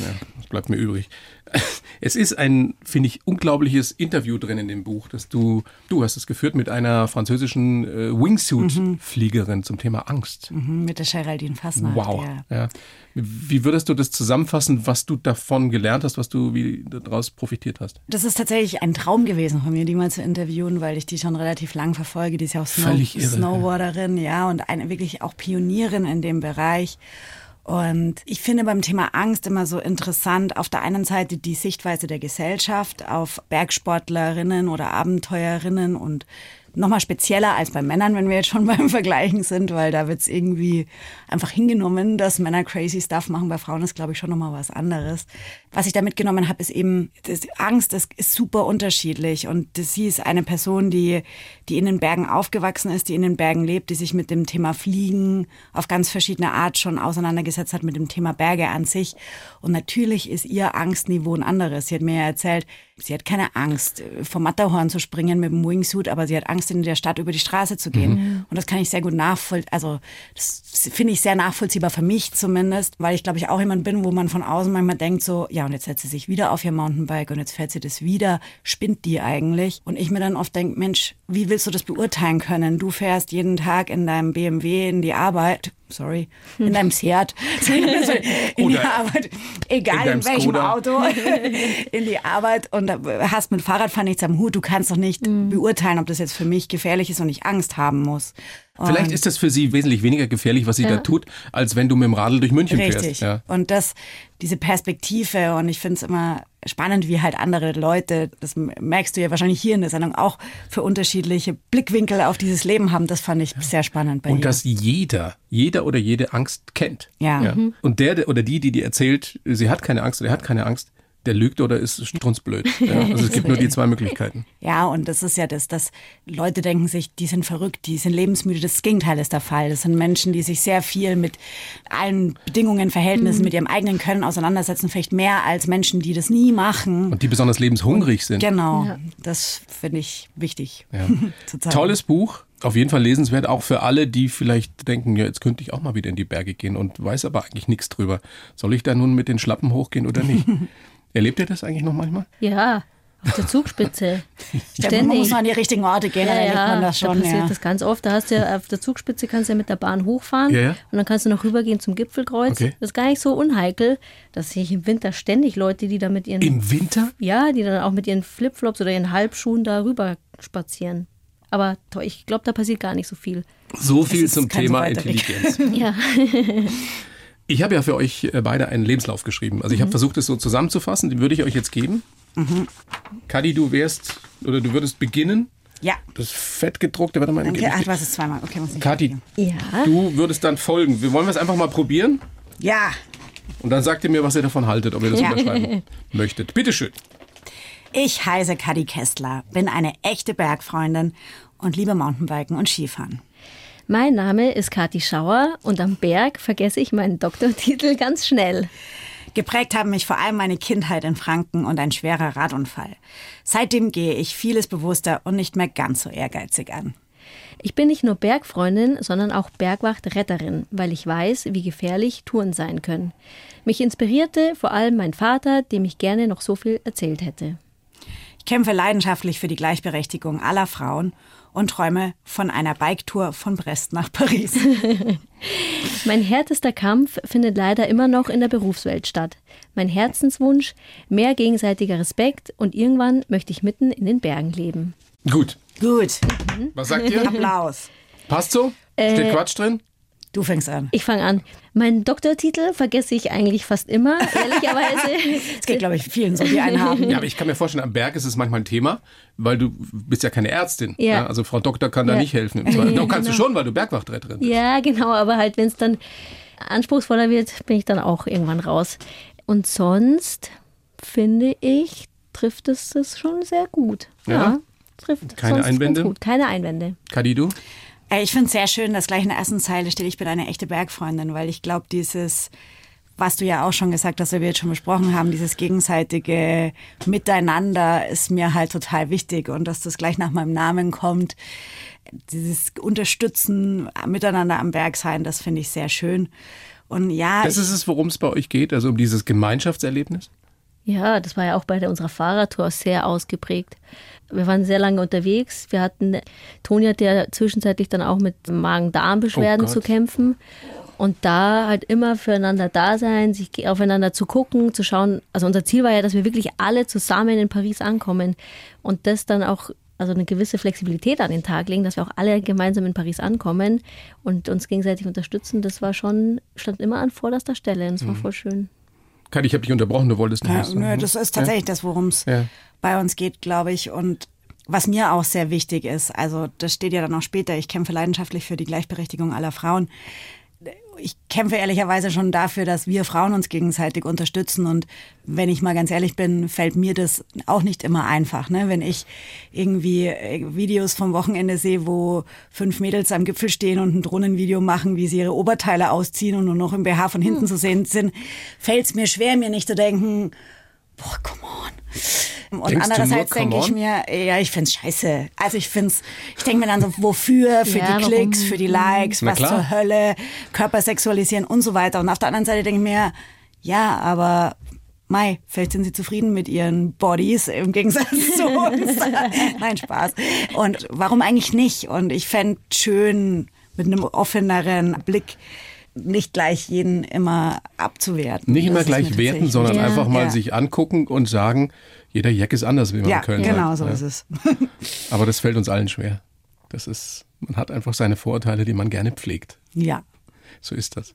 ja, das bleibt mir übrig. Es ist ein, finde ich, unglaubliches Interview drin in dem Buch, dass du, du hast es geführt mit einer französischen äh, Wingsuit-Fliegerin zum Thema Angst. Mhm, mit der Geraldine Fassnacht. Wow. Ja. Ja. Wie würdest du das zusammenfassen, was du davon gelernt hast, was du wie daraus profitiert hast? Das ist tatsächlich ein Traum gewesen von mir, die mal zu interviewen, weil ich die schon relativ lang verfolge. Die ist ja auch Snow Völlig irre, Snowboarderin, ja, und eine wirklich auch Pionierin in dem Bereich. Und ich finde beim Thema Angst immer so interessant, auf der einen Seite die Sichtweise der Gesellschaft auf Bergsportlerinnen oder Abenteuerinnen und nochmal spezieller als bei Männern, wenn wir jetzt schon beim Vergleichen sind, weil da wird es irgendwie einfach hingenommen, dass Männer crazy Stuff machen. Bei Frauen ist, glaube ich, schon nochmal was anderes. Was ich da mitgenommen habe, ist eben, das Angst das ist super unterschiedlich. Und das, sie ist eine Person, die, die in den Bergen aufgewachsen ist, die in den Bergen lebt, die sich mit dem Thema Fliegen auf ganz verschiedene Art schon auseinandergesetzt hat, mit dem Thema Berge an sich. Und natürlich ist ihr Angstniveau ein anderes. Sie hat mir ja erzählt, sie hat keine Angst, vom Matterhorn zu springen mit dem Wingsuit, aber sie hat Angst, in der Stadt über die Straße zu gehen. Mhm. Und das kann ich sehr gut nachvollziehen. Also, das finde ich sehr nachvollziehbar für mich zumindest, weil ich glaube ich auch jemand bin, wo man von außen manchmal denkt so, ja, und jetzt setzt sie sich wieder auf ihr Mountainbike und jetzt fährt sie das wieder. Spinnt die eigentlich? Und ich mir dann oft denke, Mensch, wie willst du das beurteilen können? Du fährst jeden Tag in deinem BMW in die Arbeit, sorry, in deinem Seat, in die Arbeit, egal in, in welchem Skoda. Auto, in die Arbeit und hast mit Fahrradfahren nichts am Hut. Du kannst doch nicht mhm. beurteilen, ob das jetzt für mich gefährlich ist und ich Angst haben muss. Vielleicht ist das für sie wesentlich weniger gefährlich, was sie ja. da tut, als wenn du mit dem Radl durch München Richtig. fährst. Ja. Und das, diese Perspektive und ich finde es immer spannend, wie halt andere Leute, das merkst du ja wahrscheinlich hier in der Sendung auch, für unterschiedliche Blickwinkel auf dieses Leben haben. Das fand ich sehr spannend bei Und ihr. dass jeder, jeder oder jede Angst kennt. Ja. ja. Mhm. Und der oder die, die dir erzählt, sie hat keine Angst oder er hat keine Angst, der lügt oder ist strunzblöd. Ja, also es gibt nur die zwei Möglichkeiten. Ja, und das ist ja das, dass Leute denken sich, die sind verrückt, die sind lebensmüde. Das Gegenteil ist der Fall. Das sind Menschen, die sich sehr viel mit allen Bedingungen, Verhältnissen, mhm. mit ihrem eigenen Können auseinandersetzen, vielleicht mehr als Menschen, die das nie machen. Und die besonders lebenshungrig sind. Genau, ja. das finde ich wichtig. Ja. Tolles Buch, auf jeden Fall lesenswert, auch für alle, die vielleicht denken, ja, jetzt könnte ich auch mal wieder in die Berge gehen und weiß aber eigentlich nichts drüber. Soll ich da nun mit den Schlappen hochgehen oder nicht? Erlebt ihr das eigentlich noch manchmal? Ja, auf der Zugspitze. Ständig. Man muss an die richtigen Orte gehen, ja, dann erlebt man das schon. Da passiert ja. das ganz oft. Da hast du ja auf der Zugspitze kannst du ja mit der Bahn hochfahren ja, ja. und dann kannst du noch rübergehen zum Gipfelkreuz. Okay. Das ist gar nicht so unheikel. Das sehe ich im Winter ständig Leute, die da mit ihren Im Winter? Ja, die dann auch mit ihren Flipflops oder ihren Halbschuhen da rüber spazieren. Aber ich glaube, da passiert gar nicht so viel. So viel zum Thema Intelligenz. ja. Ich habe ja für euch äh, beide einen Lebenslauf geschrieben. Also ich mhm. habe versucht, es so zusammenzufassen. Den würde ich euch jetzt geben. Mhm. Kadi, du wärst oder du würdest beginnen. Ja. Das fettgedruckte, warte mal. Okay, ach, was ist zweimal? Okay, muss ich Kathi, ja. du würdest dann folgen. Wir wollen es einfach mal probieren? Ja. Und dann sagt ihr mir, was ihr davon haltet, ob ihr das ja. unterschreiben möchtet. Bitteschön. Ich heiße Kadi Kestler, bin eine echte Bergfreundin und liebe Mountainbiken und Skifahren. Mein Name ist Kathi Schauer und am Berg vergesse ich meinen Doktortitel ganz schnell. Geprägt haben mich vor allem meine Kindheit in Franken und ein schwerer Radunfall. Seitdem gehe ich vieles bewusster und nicht mehr ganz so ehrgeizig an. Ich bin nicht nur Bergfreundin, sondern auch Bergwachtretterin, weil ich weiß, wie gefährlich Touren sein können. Mich inspirierte vor allem mein Vater, dem ich gerne noch so viel erzählt hätte. Ich kämpfe leidenschaftlich für die Gleichberechtigung aller Frauen und träume von einer Biketour von Brest nach Paris. mein härtester Kampf findet leider immer noch in der Berufswelt statt. Mein Herzenswunsch, mehr gegenseitiger Respekt und irgendwann möchte ich mitten in den Bergen leben. Gut. Gut. Was sagt ihr? Applaus. Passt so? Steht äh, Quatsch drin? Du fängst an. Ich fange an. Meinen Doktortitel vergesse ich eigentlich fast immer, ehrlicherweise. Es geht, glaube ich, vielen so, die einen haben. Ja, aber ich kann mir vorstellen, am Berg ist es manchmal ein Thema, weil du bist ja keine Ärztin. Ja. ja also Frau Doktor kann ja. da nicht helfen. Im Zweifel. Doch kannst genau. du schon, weil du Bergwachtretterin bist. Ja, genau, aber halt, wenn es dann anspruchsvoller wird, bin ich dann auch irgendwann raus. Und sonst finde ich, trifft es das schon sehr gut. Ja, ja trifft Keine Einwände? Keine Einwände. Kadi, du? Ich finde es sehr schön, dass gleich in der ersten Zeile steht, ich bin eine echte Bergfreundin, weil ich glaube, dieses, was du ja auch schon gesagt hast, was wir jetzt schon besprochen haben, dieses gegenseitige Miteinander ist mir halt total wichtig und dass das gleich nach meinem Namen kommt, dieses Unterstützen, miteinander am Berg sein, das finde ich sehr schön. Und ja. Das ist es, worum es bei euch geht, also um dieses Gemeinschaftserlebnis? Ja, das war ja auch bei unserer Fahrradtour sehr ausgeprägt. Wir waren sehr lange unterwegs. Wir hatten, Toni hatte ja zwischenzeitlich dann auch mit Magen-Darm-Beschwerden oh zu kämpfen. Und da halt immer füreinander da sein, sich aufeinander zu gucken, zu schauen. Also unser Ziel war ja, dass wir wirklich alle zusammen in Paris ankommen und das dann auch, also eine gewisse Flexibilität an den Tag legen, dass wir auch alle gemeinsam in Paris ankommen und uns gegenseitig unterstützen. Das war schon, stand immer an vorderster Stelle und es war mhm. voll schön. Kathi, ich habe dich unterbrochen, du wolltest nicht. Ja, nö, das ist tatsächlich ja? das, worum es ja. bei uns geht, glaube ich. Und was mir auch sehr wichtig ist, also das steht ja dann auch später, ich kämpfe leidenschaftlich für die Gleichberechtigung aller Frauen ich kämpfe ehrlicherweise schon dafür, dass wir Frauen uns gegenseitig unterstützen. Und wenn ich mal ganz ehrlich bin, fällt mir das auch nicht immer einfach. Ne? Wenn ich irgendwie äh, Videos vom Wochenende sehe, wo fünf Mädels am Gipfel stehen und ein Drohnenvideo machen, wie sie ihre Oberteile ausziehen und nur noch im BH von hinten hm. zu sehen sind, fällt es mir schwer, mir nicht zu denken, boah, come on. Und Denkst andererseits denke ich mir, ja, ich find's scheiße. Also ich find's, ich denke mir dann so, wofür? Für ja, die Klicks, warum? für die Likes, Na was klar. zur Hölle, Körper sexualisieren und so weiter. Und auf der anderen Seite denke ich mir, ja, aber Mai, vielleicht sind sie zufrieden mit ihren Bodies im Gegensatz zu uns. Nein, Spaß. Und warum eigentlich nicht? Und ich fände schön mit einem offeneren Blick nicht gleich jeden immer abzuwerten. Nicht immer gleich werten, sondern ja. einfach mal ja. sich angucken und sagen, jeder Jack ist anders, wie man ja, in Köln genau sagt. so ist es. Aber das fällt uns allen schwer. Das ist, man hat einfach seine Vorurteile, die man gerne pflegt. Ja. So ist das.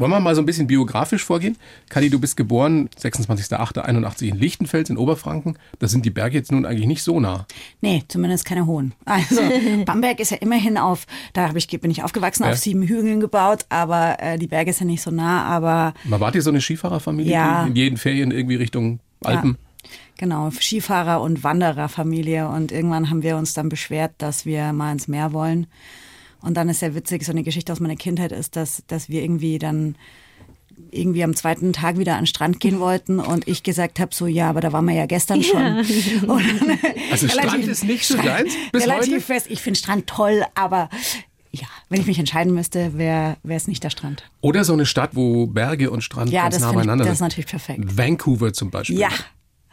Wollen wir mal so ein bisschen biografisch vorgehen? Kadi, du bist geboren 26.08.81 in Lichtenfels in Oberfranken. Da sind die Berge jetzt nun eigentlich nicht so nah. Nee, zumindest keine hohen. Also Bamberg ist ja immerhin auf, da ich, bin ich aufgewachsen, ja. auf sieben Hügeln gebaut, aber äh, die Berge sind nicht so nah, aber... Mal wart ihr so eine Skifahrerfamilie? Ja. In jeden Ferien irgendwie Richtung Alpen? Ja. Genau, Skifahrer- und Wandererfamilie. Und irgendwann haben wir uns dann beschwert, dass wir mal ins Meer wollen. Und dann ist sehr witzig, so eine Geschichte aus meiner Kindheit ist, dass, dass wir irgendwie dann irgendwie am zweiten Tag wieder an den Strand gehen wollten und ich gesagt habe so, ja, aber da waren wir ja gestern schon. Ja. also Strand ist nicht so deins bis Relativ heute? fest. Ich finde Strand toll, aber ja, wenn ich mich entscheiden müsste, wäre es nicht der Strand. Oder so eine Stadt, wo Berge und Strand ja, ganz nah beieinander sind. Ja, das ist natürlich perfekt. Vancouver zum Beispiel. Ja,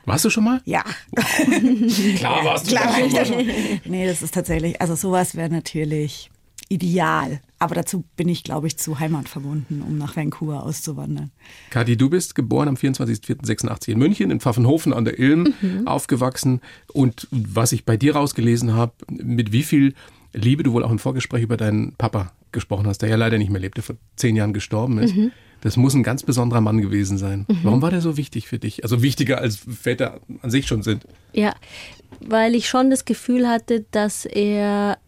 warst du schon mal? Ja. Klar warst du Klar war ich da schon. Nee, das ist tatsächlich, also sowas wäre natürlich ideal. Aber dazu bin ich, glaube ich, zu Heimat verbunden, um nach Vancouver auszuwandern. Kathi, du bist geboren am 24.04.86 in München, in Pfaffenhofen an der Ilm, mhm. aufgewachsen. Und was ich bei dir rausgelesen habe, mit wie viel Liebe du wohl auch im Vorgespräch über deinen Papa gesprochen hast, der ja leider nicht mehr lebt, der vor zehn Jahren gestorben ist. Mhm. Das muss ein ganz besonderer Mann gewesen sein. Mhm. Warum war der so wichtig für dich? Also wichtiger als Väter an sich schon sind. Ja, weil ich schon das Gefühl hatte, dass er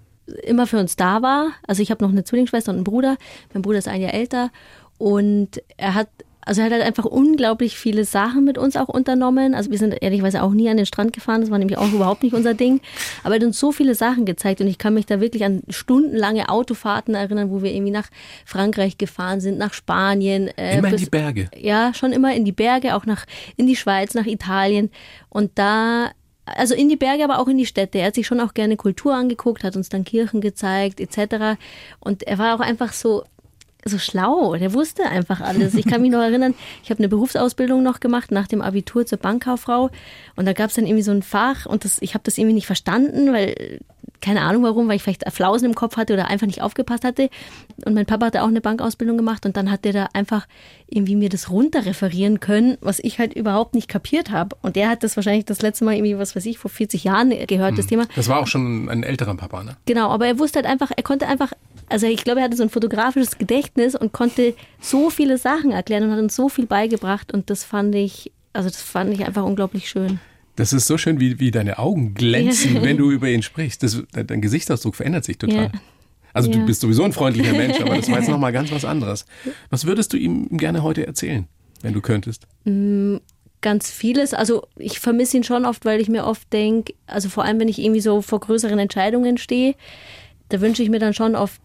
immer für uns da war. Also ich habe noch eine Zwillingsschwester und einen Bruder. Mein Bruder ist ein Jahr älter und er hat also er hat halt einfach unglaublich viele Sachen mit uns auch unternommen. Also wir sind ehrlicherweise auch nie an den Strand gefahren, das war nämlich auch überhaupt nicht unser Ding. Aber er hat uns so viele Sachen gezeigt und ich kann mich da wirklich an stundenlange Autofahrten erinnern, wo wir irgendwie nach Frankreich gefahren sind, nach Spanien. Äh, immer bis, in die Berge. Ja, schon immer in die Berge, auch nach in die Schweiz, nach Italien. Und da also in die Berge, aber auch in die Städte. Er hat sich schon auch gerne Kultur angeguckt, hat uns dann Kirchen gezeigt, etc. Und er war auch einfach so, so schlau. Der wusste einfach alles. Ich kann mich noch erinnern, ich habe eine Berufsausbildung noch gemacht nach dem Abitur zur Bankkauffrau. Und da gab es dann irgendwie so ein Fach und das, ich habe das irgendwie nicht verstanden, weil keine Ahnung warum, weil ich vielleicht Flausen im Kopf hatte oder einfach nicht aufgepasst hatte. Und mein Papa hatte auch eine Bankausbildung gemacht und dann hat der da einfach irgendwie mir das runterreferieren können, was ich halt überhaupt nicht kapiert habe. Und der hat das wahrscheinlich das letzte Mal irgendwie, was weiß ich, vor 40 Jahren gehört, hm. das Thema. Das war auch schon ein älterer Papa, ne? Genau, aber er wusste halt einfach, er konnte einfach, also ich glaube, er hatte so ein fotografisches Gedächtnis und konnte so viele Sachen erklären und hat uns so viel beigebracht und das fand ich, also das fand ich einfach unglaublich schön. Das ist so schön, wie, wie deine Augen glänzen, ja. wenn du über ihn sprichst. Das, dein Gesichtsausdruck verändert sich total. Ja. Also ja. du bist sowieso ein freundlicher Mensch, aber das war jetzt nochmal ganz was anderes. Was würdest du ihm gerne heute erzählen, wenn du könntest? Mm, ganz vieles. Also ich vermisse ihn schon oft, weil ich mir oft denke, also vor allem, wenn ich irgendwie so vor größeren Entscheidungen stehe, da wünsche ich mir dann schon oft,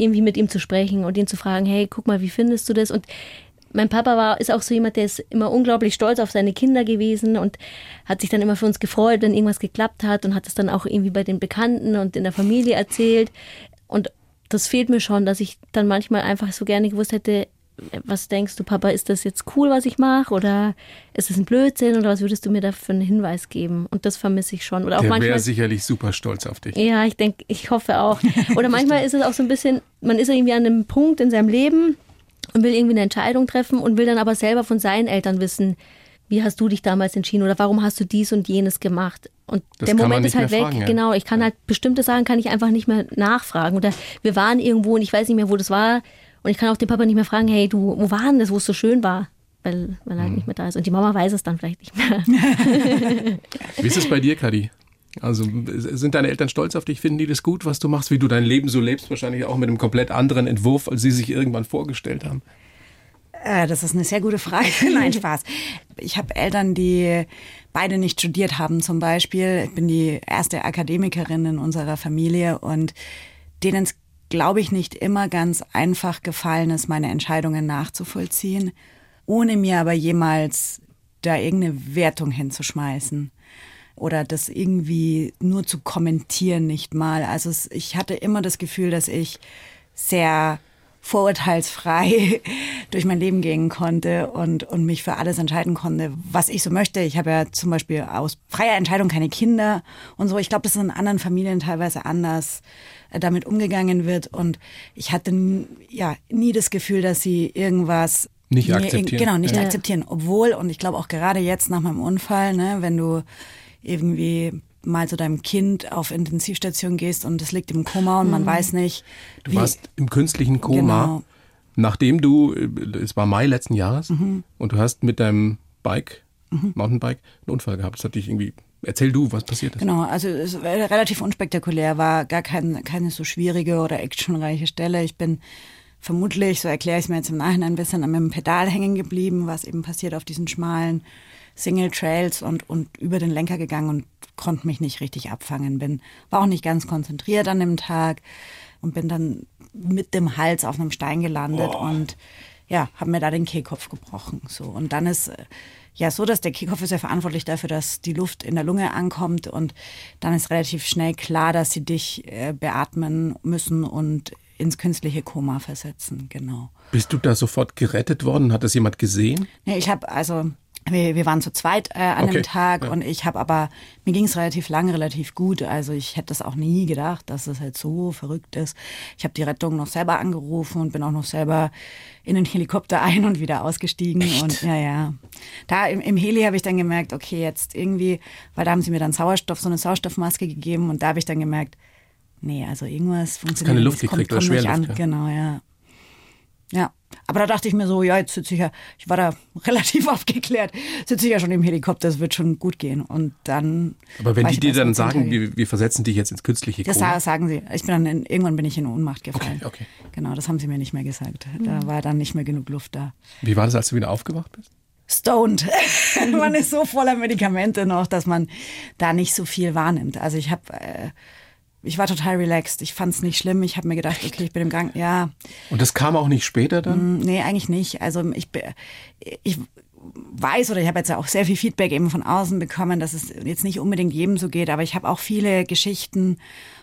irgendwie mit ihm zu sprechen und ihn zu fragen, hey, guck mal, wie findest du das? Und mein Papa war, ist auch so jemand, der ist immer unglaublich stolz auf seine Kinder gewesen und hat sich dann immer für uns gefreut, wenn irgendwas geklappt hat und hat es dann auch irgendwie bei den Bekannten und in der Familie erzählt. Und das fehlt mir schon, dass ich dann manchmal einfach so gerne gewusst hätte, was denkst du, Papa, ist das jetzt cool, was ich mache? Oder ist das ein Blödsinn? Oder was würdest du mir da für einen Hinweis geben? Und das vermisse ich schon. Oder auch Der wäre sicherlich super stolz auf dich. Ja, ich denke, ich hoffe auch. Oder manchmal ist es auch so ein bisschen, man ist irgendwie an einem Punkt in seinem Leben, und will irgendwie eine Entscheidung treffen und will dann aber selber von seinen Eltern wissen, wie hast du dich damals entschieden oder warum hast du dies und jenes gemacht? Und das der Moment ist halt weg. Fragen, ja. Genau, ich kann halt bestimmte Sachen kann ich einfach nicht mehr nachfragen. Oder wir waren irgendwo und ich weiß nicht mehr, wo das war. Und ich kann auch den Papa nicht mehr fragen, hey, du, wo war denn das, wo es so schön war? Weil, weil er halt hm. nicht mehr da ist. Und die Mama weiß es dann vielleicht nicht mehr. wie ist es bei dir, Kadi? Also sind deine Eltern stolz auf dich? Finden die das gut, was du machst, wie du dein Leben so lebst? Wahrscheinlich auch mit einem komplett anderen Entwurf, als sie sich irgendwann vorgestellt haben. Äh, das ist eine sehr gute Frage. Nein, Spaß. Ich habe Eltern, die beide nicht studiert haben zum Beispiel. Ich bin die erste Akademikerin in unserer Familie und denen es, glaube ich, nicht immer ganz einfach gefallen ist, meine Entscheidungen nachzuvollziehen, ohne mir aber jemals da irgendeine Wertung hinzuschmeißen oder das irgendwie nur zu kommentieren, nicht mal. Also ich hatte immer das Gefühl, dass ich sehr vorurteilsfrei durch mein Leben gehen konnte und, und mich für alles entscheiden konnte, was ich so möchte. Ich habe ja zum Beispiel aus freier Entscheidung keine Kinder und so. Ich glaube, dass in anderen Familien teilweise anders äh, damit umgegangen wird. Und ich hatte ja nie das Gefühl, dass sie irgendwas nicht akzeptieren. Genau, nicht ja. akzeptieren. Obwohl, und ich glaube auch gerade jetzt nach meinem Unfall, ne, wenn du irgendwie mal zu deinem Kind auf Intensivstation gehst und es liegt im Koma und mhm. man weiß nicht. Du warst im künstlichen Koma, genau. nachdem du, äh, es war Mai letzten Jahres, mhm. und du hast mit deinem Bike, mhm. Mountainbike, einen Unfall gehabt. Das hat dich irgendwie Erzähl du, was passiert ist. Genau, also es war relativ unspektakulär, war gar kein, keine so schwierige oder actionreiche Stelle. Ich bin vermutlich, so erkläre ich es mir jetzt im Nachhinein ein bisschen, an meinem Pedal hängen geblieben, was eben passiert auf diesen schmalen Single Trails und, und über den Lenker gegangen und konnte mich nicht richtig abfangen. Bin, war auch nicht ganz konzentriert an dem Tag und bin dann mit dem Hals auf einem Stein gelandet oh. und ja, habe mir da den Kehlkopf gebrochen. So. Und dann ist äh, ja so, dass der Kehlkopf ist ja verantwortlich dafür, dass die Luft in der Lunge ankommt und dann ist relativ schnell klar, dass sie dich äh, beatmen müssen und ins künstliche Koma versetzen, genau. Bist du da sofort gerettet worden? Hat das jemand gesehen? Nee, ich habe also wir, wir waren zu zweit äh, an okay. dem Tag ja. und ich habe aber, mir ging es relativ lang, relativ gut. Also ich hätte das auch nie gedacht, dass es halt so verrückt ist. Ich habe die Rettung noch selber angerufen und bin auch noch selber in den Helikopter ein und wieder ausgestiegen. Echt? Und ja, ja. Da im, im Heli habe ich dann gemerkt, okay, jetzt irgendwie, weil da haben sie mir dann Sauerstoff, so eine Sauerstoffmaske gegeben und da habe ich dann gemerkt, nee, also irgendwas funktioniert. Keine Luft gekriegt oder Schwerluft. An. Ja. Genau, ja. Ja, aber da dachte ich mir so, ja, jetzt sitze ich ja, ich war da relativ aufgeklärt, sitze ich ja schon im Helikopter, es wird schon gut gehen. Und dann. Aber wenn die dir dann sagen, wir, wir, versetzen dich jetzt ins künstliche Das Koma. sagen sie. Ich bin dann in, irgendwann bin ich in Ohnmacht gefallen. Okay, okay. Genau, das haben sie mir nicht mehr gesagt. Da war dann nicht mehr genug Luft da. Wie war das, als du wieder aufgewacht bist? Stoned. man ist so voller Medikamente noch, dass man da nicht so viel wahrnimmt. Also ich habe äh, ich war total relaxed. Ich fand es nicht schlimm. Ich habe mir gedacht, okay, ich bin im Gang. Ja. Und das kam auch nicht später dann? Mm, nee, eigentlich nicht. Also ich, ich weiß oder ich habe jetzt auch sehr viel Feedback eben von außen bekommen, dass es jetzt nicht unbedingt jedem so geht, aber ich habe auch viele Geschichten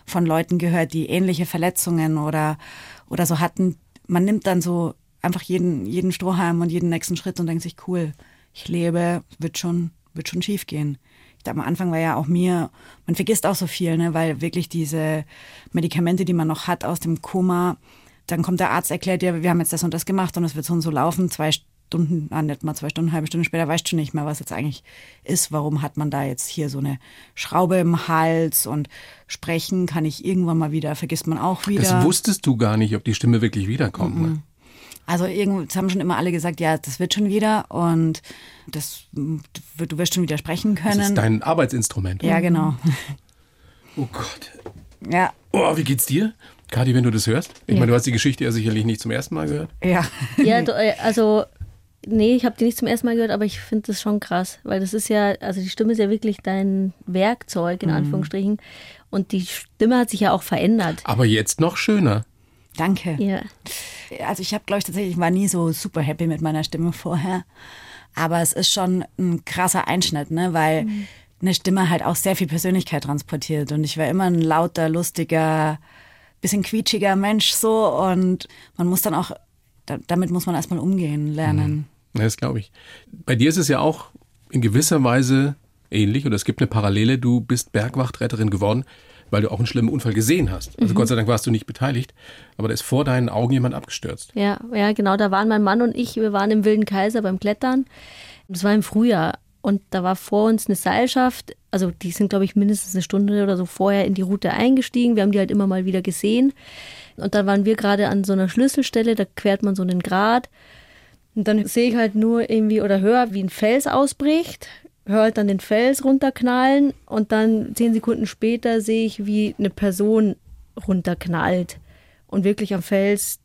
von Leuten gehört, die ähnliche Verletzungen oder, oder so hatten. Man nimmt dann so einfach jeden, jeden Strohhalm und jeden nächsten Schritt und denkt sich, cool, ich lebe, wird schon, wird schon schief gehen am Anfang war ja auch mir, man vergisst auch so viel, ne, weil wirklich diese Medikamente, die man noch hat aus dem Koma, dann kommt der Arzt, erklärt dir, wir haben jetzt das und das gemacht und es wird so und so laufen, zwei Stunden, ah, nicht mal zwei Stunden, eine halbe Stunde später weißt du nicht mehr, was jetzt eigentlich ist. Warum hat man da jetzt hier so eine Schraube im Hals und sprechen kann ich irgendwann mal wieder, vergisst man auch wieder. Das wusstest du gar nicht, ob die Stimme wirklich wiederkommt. Mm -mm. Ne? Also irgendwie haben schon immer alle gesagt, ja, das wird schon wieder und das, du wirst schon wieder sprechen können. Das ist dein Arbeitsinstrument. Ja, genau. Oh Gott. Ja. Oh, wie geht's dir? Kati, wenn du das hörst? Ich ja. meine, du hast die Geschichte ja sicherlich nicht zum ersten Mal gehört. Ja. Ja, äh, also nee, ich habe die nicht zum ersten Mal gehört, aber ich finde das schon krass, weil das ist ja, also die Stimme ist ja wirklich dein Werkzeug in mhm. Anführungsstrichen und die Stimme hat sich ja auch verändert. Aber jetzt noch schöner. Danke. Ja. Also ich habe, glaube ich, tatsächlich, ich war nie so super happy mit meiner Stimme vorher. Aber es ist schon ein krasser Einschnitt, ne? weil mhm. eine Stimme halt auch sehr viel Persönlichkeit transportiert. Und ich war immer ein lauter, lustiger, bisschen quietschiger Mensch so. Und man muss dann auch, damit muss man erstmal umgehen lernen. Mhm. Das glaube ich. Bei dir ist es ja auch in gewisser Weise ähnlich oder es gibt eine Parallele. Du bist Bergwachtretterin geworden weil du auch einen schlimmen Unfall gesehen hast. Also mhm. Gott sei Dank warst du nicht beteiligt, aber da ist vor deinen Augen jemand abgestürzt. Ja, ja, genau. Da waren mein Mann und ich, wir waren im Wilden Kaiser beim Klettern. Das war im Frühjahr. Und da war vor uns eine Seilschaft, also die sind, glaube ich, mindestens eine Stunde oder so vorher in die Route eingestiegen. Wir haben die halt immer mal wieder gesehen. Und dann waren wir gerade an so einer Schlüsselstelle, da quert man so einen Grat. Und dann sehe ich halt nur irgendwie oder höre, wie ein Fels ausbricht höre halt dann den Fels runterknallen und dann zehn Sekunden später sehe ich, wie eine Person runterknallt und wirklich am Fels,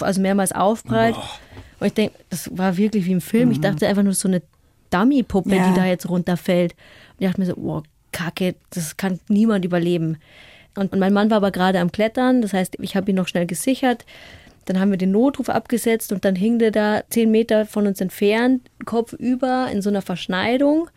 also mehrmals aufprallt. Und ich denke, das war wirklich wie im Film. Mhm. Ich dachte einfach nur so eine Dummy-Puppe, ja. die da jetzt runterfällt. Und ich dachte mir so, oh, Kacke, das kann niemand überleben. Und mein Mann war aber gerade am Klettern, das heißt, ich habe ihn noch schnell gesichert. Dann haben wir den Notruf abgesetzt und dann hing der da zehn Meter von uns entfernt, Kopf über in so einer Verschneidung.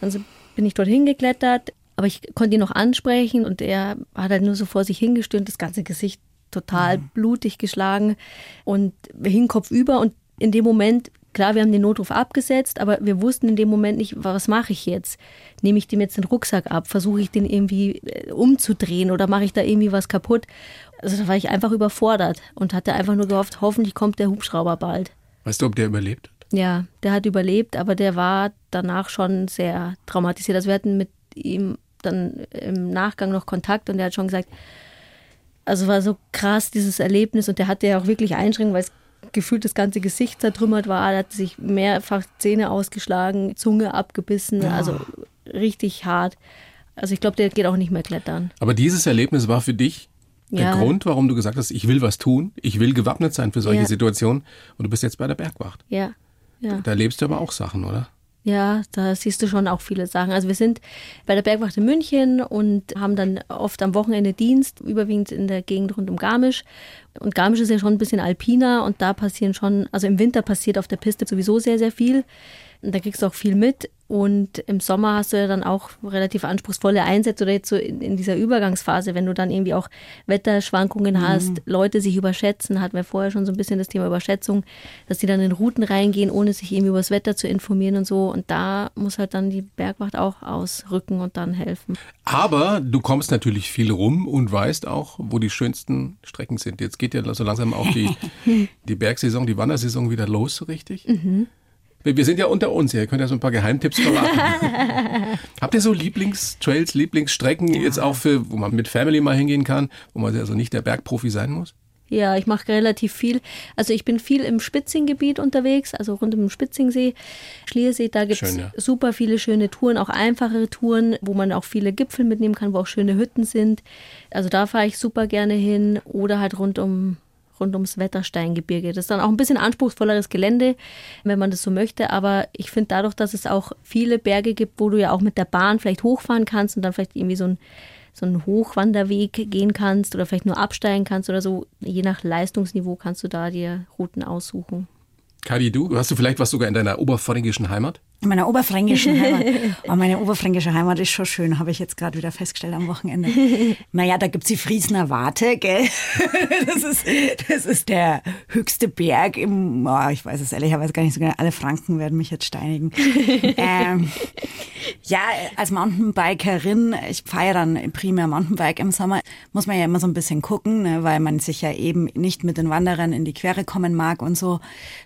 Dann bin ich dort hingeklettert, aber ich konnte ihn noch ansprechen und er hat halt nur so vor sich hingestöhnt, das ganze Gesicht total mhm. blutig geschlagen und hing Kopf über und in dem Moment Klar, wir haben den Notruf abgesetzt, aber wir wussten in dem Moment nicht, was mache ich jetzt? Nehme ich dem jetzt den Rucksack ab? Versuche ich den irgendwie äh, umzudrehen oder mache ich da irgendwie was kaputt? Also da war ich einfach überfordert und hatte einfach nur gehofft, hoffentlich kommt der Hubschrauber bald. Weißt du, ob der überlebt hat? Ja, der hat überlebt, aber der war danach schon sehr traumatisiert. Also wir hatten mit ihm dann im Nachgang noch Kontakt und der hat schon gesagt, also war so krass dieses Erlebnis und der hatte ja auch wirklich Einschränkungen, weil es gefühlt das ganze Gesicht zertrümmert war. Er hat sich mehrfach Zähne ausgeschlagen, Zunge abgebissen, ja. also richtig hart. Also ich glaube, der geht auch nicht mehr klettern. Aber dieses Erlebnis war für dich der ja. Grund, warum du gesagt hast, ich will was tun, ich will gewappnet sein für solche ja. Situationen und du bist jetzt bei der Bergwacht. Ja. ja. Da erlebst du aber auch Sachen, oder? Ja, da siehst du schon auch viele Sachen. Also wir sind bei der Bergwacht in München und haben dann oft am Wochenende Dienst, überwiegend in der Gegend rund um Garmisch. Und Garmisch ist ja schon ein bisschen alpiner und da passieren schon, also im Winter passiert auf der Piste sowieso sehr, sehr viel. Da kriegst du auch viel mit. Und im Sommer hast du ja dann auch relativ anspruchsvolle Einsätze oder jetzt so in, in dieser Übergangsphase, wenn du dann irgendwie auch Wetterschwankungen hast, mhm. Leute sich überschätzen, hatten wir vorher schon so ein bisschen das Thema Überschätzung, dass die dann in Routen reingehen, ohne sich irgendwie über das Wetter zu informieren und so. Und da muss halt dann die Bergwacht auch ausrücken und dann helfen. Aber du kommst natürlich viel rum und weißt auch, wo die schönsten Strecken sind. Jetzt geht ja so langsam auch die, die Bergsaison, die Wandersaison wieder los, so richtig. Mhm. Wir sind ja unter uns, ihr könnt ja so ein paar Geheimtipps verraten. Habt ihr so Lieblingstrails, Lieblingsstrecken ja. jetzt auch für, wo man mit Family mal hingehen kann, wo man also nicht der Bergprofi sein muss? Ja, ich mache relativ viel. Also ich bin viel im Spitzinggebiet unterwegs, also rund um den Spitzingsee, Schliersee. Da gibt es ja. super viele schöne Touren, auch einfachere Touren, wo man auch viele Gipfel mitnehmen kann, wo auch schöne Hütten sind. Also da fahre ich super gerne hin. Oder halt rund um rund ums Wettersteingebirge. Das ist dann auch ein bisschen anspruchsvolleres Gelände, wenn man das so möchte. Aber ich finde dadurch, dass es auch viele Berge gibt, wo du ja auch mit der Bahn vielleicht hochfahren kannst und dann vielleicht irgendwie so ein so einen Hochwanderweg gehen kannst oder vielleicht nur absteigen kannst oder so. Je nach Leistungsniveau kannst du da dir Routen aussuchen. Kadi, du, hast du vielleicht was sogar in deiner oberfränkischen Heimat? In meiner oberfränkischen Heimat. Oh, meine oberfränkische Heimat ist schon schön, habe ich jetzt gerade wieder festgestellt am Wochenende. Naja, da gibt es die Friesner Warte, gell? Das ist, das ist der höchste Berg im, oh, ich weiß es ehrlicherweise gar nicht so genau, alle Franken werden mich jetzt steinigen. ähm, ja, als Mountainbikerin, ich fahre dann primär Mountainbike im Sommer, muss man ja immer so ein bisschen gucken, ne, weil man sich ja eben nicht mit den Wanderern in die Quere kommen mag und so.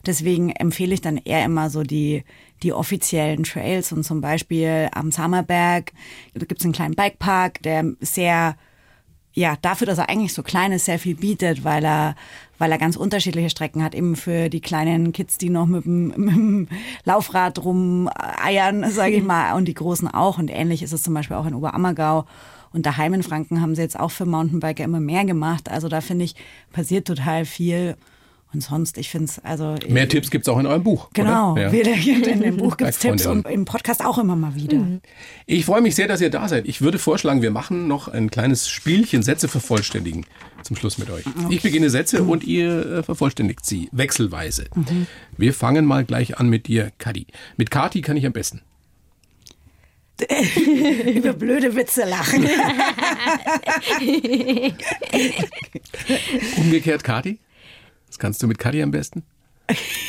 Deswegen empfehle ich dann eher immer so die die offiziellen Trails und zum Beispiel am Sammerberg, gibt es einen kleinen Bikepark, der sehr ja, dafür, dass er eigentlich so klein ist, sehr viel bietet, weil er, weil er ganz unterschiedliche Strecken hat, eben für die kleinen Kids, die noch mit dem, mit dem Laufrad rumeiern, sage ich mal, und die Großen auch. Und ähnlich ist es zum Beispiel auch in Oberammergau. Und daheim in Franken haben sie jetzt auch für Mountainbiker immer mehr gemacht. Also da finde ich, passiert total viel. Und sonst, ich finde es, also. Mehr Tipps gibt es auch in eurem Buch. Genau, ja. in dem Buch gibt es Tipps und im Podcast auch immer mal wieder. Mhm. Ich freue mich sehr, dass ihr da seid. Ich würde vorschlagen, wir machen noch ein kleines Spielchen, Sätze vervollständigen zum Schluss mit euch. Okay. Ich beginne Sätze und ihr äh, vervollständigt sie wechselweise. Mhm. Wir fangen mal gleich an mit dir, Kadi. Mit Kati kann ich am besten. Über blöde Witze lachen. Umgekehrt, Kati? Was kannst du mit Kadi am besten?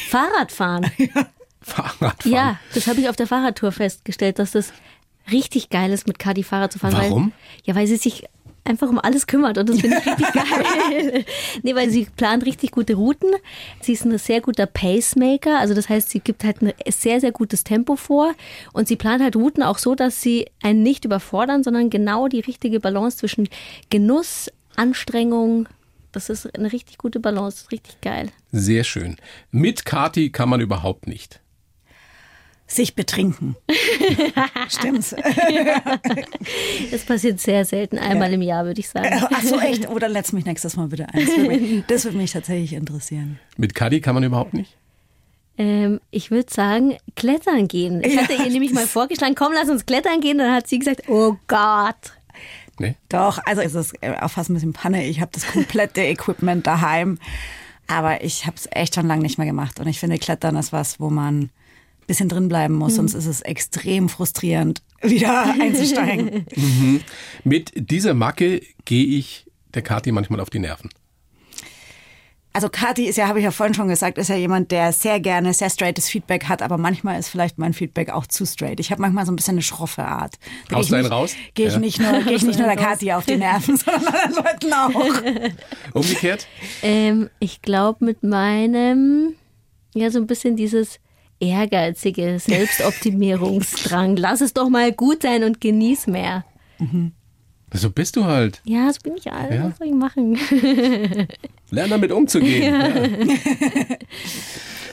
Fahrradfahren. Fahrradfahren. Ja, das habe ich auf der Fahrradtour festgestellt, dass das richtig geil ist, mit Kadi Fahrrad zu fahren. Warum? Weil, ja, weil sie sich einfach um alles kümmert und das finde ich richtig geil. nee, weil sie plant richtig gute Routen. Sie ist ein sehr guter Pacemaker, also das heißt, sie gibt halt ein sehr, sehr gutes Tempo vor und sie plant halt Routen auch so, dass sie einen nicht überfordern, sondern genau die richtige Balance zwischen Genuss, Anstrengung, das ist eine richtig gute Balance, richtig geil. Sehr schön. Mit Kati kann man überhaupt nicht. sich betrinken. Stimmt's? Das passiert sehr selten, einmal im Jahr, würde ich sagen. Ach so, echt? Oder let's mich nächstes Mal bitte ein. Das würde mich, das würde mich tatsächlich interessieren. Mit Kadi kann man überhaupt nicht? Ähm, ich würde sagen, klettern gehen. Ich Ja, hatte ihr nämlich mal vorgeschlagen, komm, lass uns klettern gehen. Dann hat sie gesagt, oh Gott. Nee. Doch, also es ist äh, auch fast ein bisschen Panne. Ich habe das komplette Equipment daheim. Aber ich habe es echt schon lange nicht mehr gemacht. Und ich finde, Klettern ist was, wo man ein bisschen drin bleiben muss. Sonst ist es extrem frustrierend, wieder einzusteigen. Mit dieser Macke gehe ich der Kati manchmal auf die Nerven. Also Kathi ist ja, habe ich ja vorhin schon gesagt, ist ja jemand, der sehr gerne sehr straightes Feedback hat, aber manchmal ist vielleicht mein Feedback auch zu straight. Ich habe manchmal so ein bisschen eine schroffe Art. Da Haust du ich einen nicht- raus? Gehe ich Ja. nicht nur, gehe ich nicht nur der Kathi auf die Nerven, sondern anderen Leuten auch. Umgekehrt? Ähm, ich glaube, mit meinem, ja, so ein bisschen dieses ehrgeizige Selbstoptimierungsdrang. Lass es doch mal gut sein und genieß mehr. So bist du halt. Ja, so bin ich alt. Ja. Was soll ich machen? Lern damit umzugehen. Ja.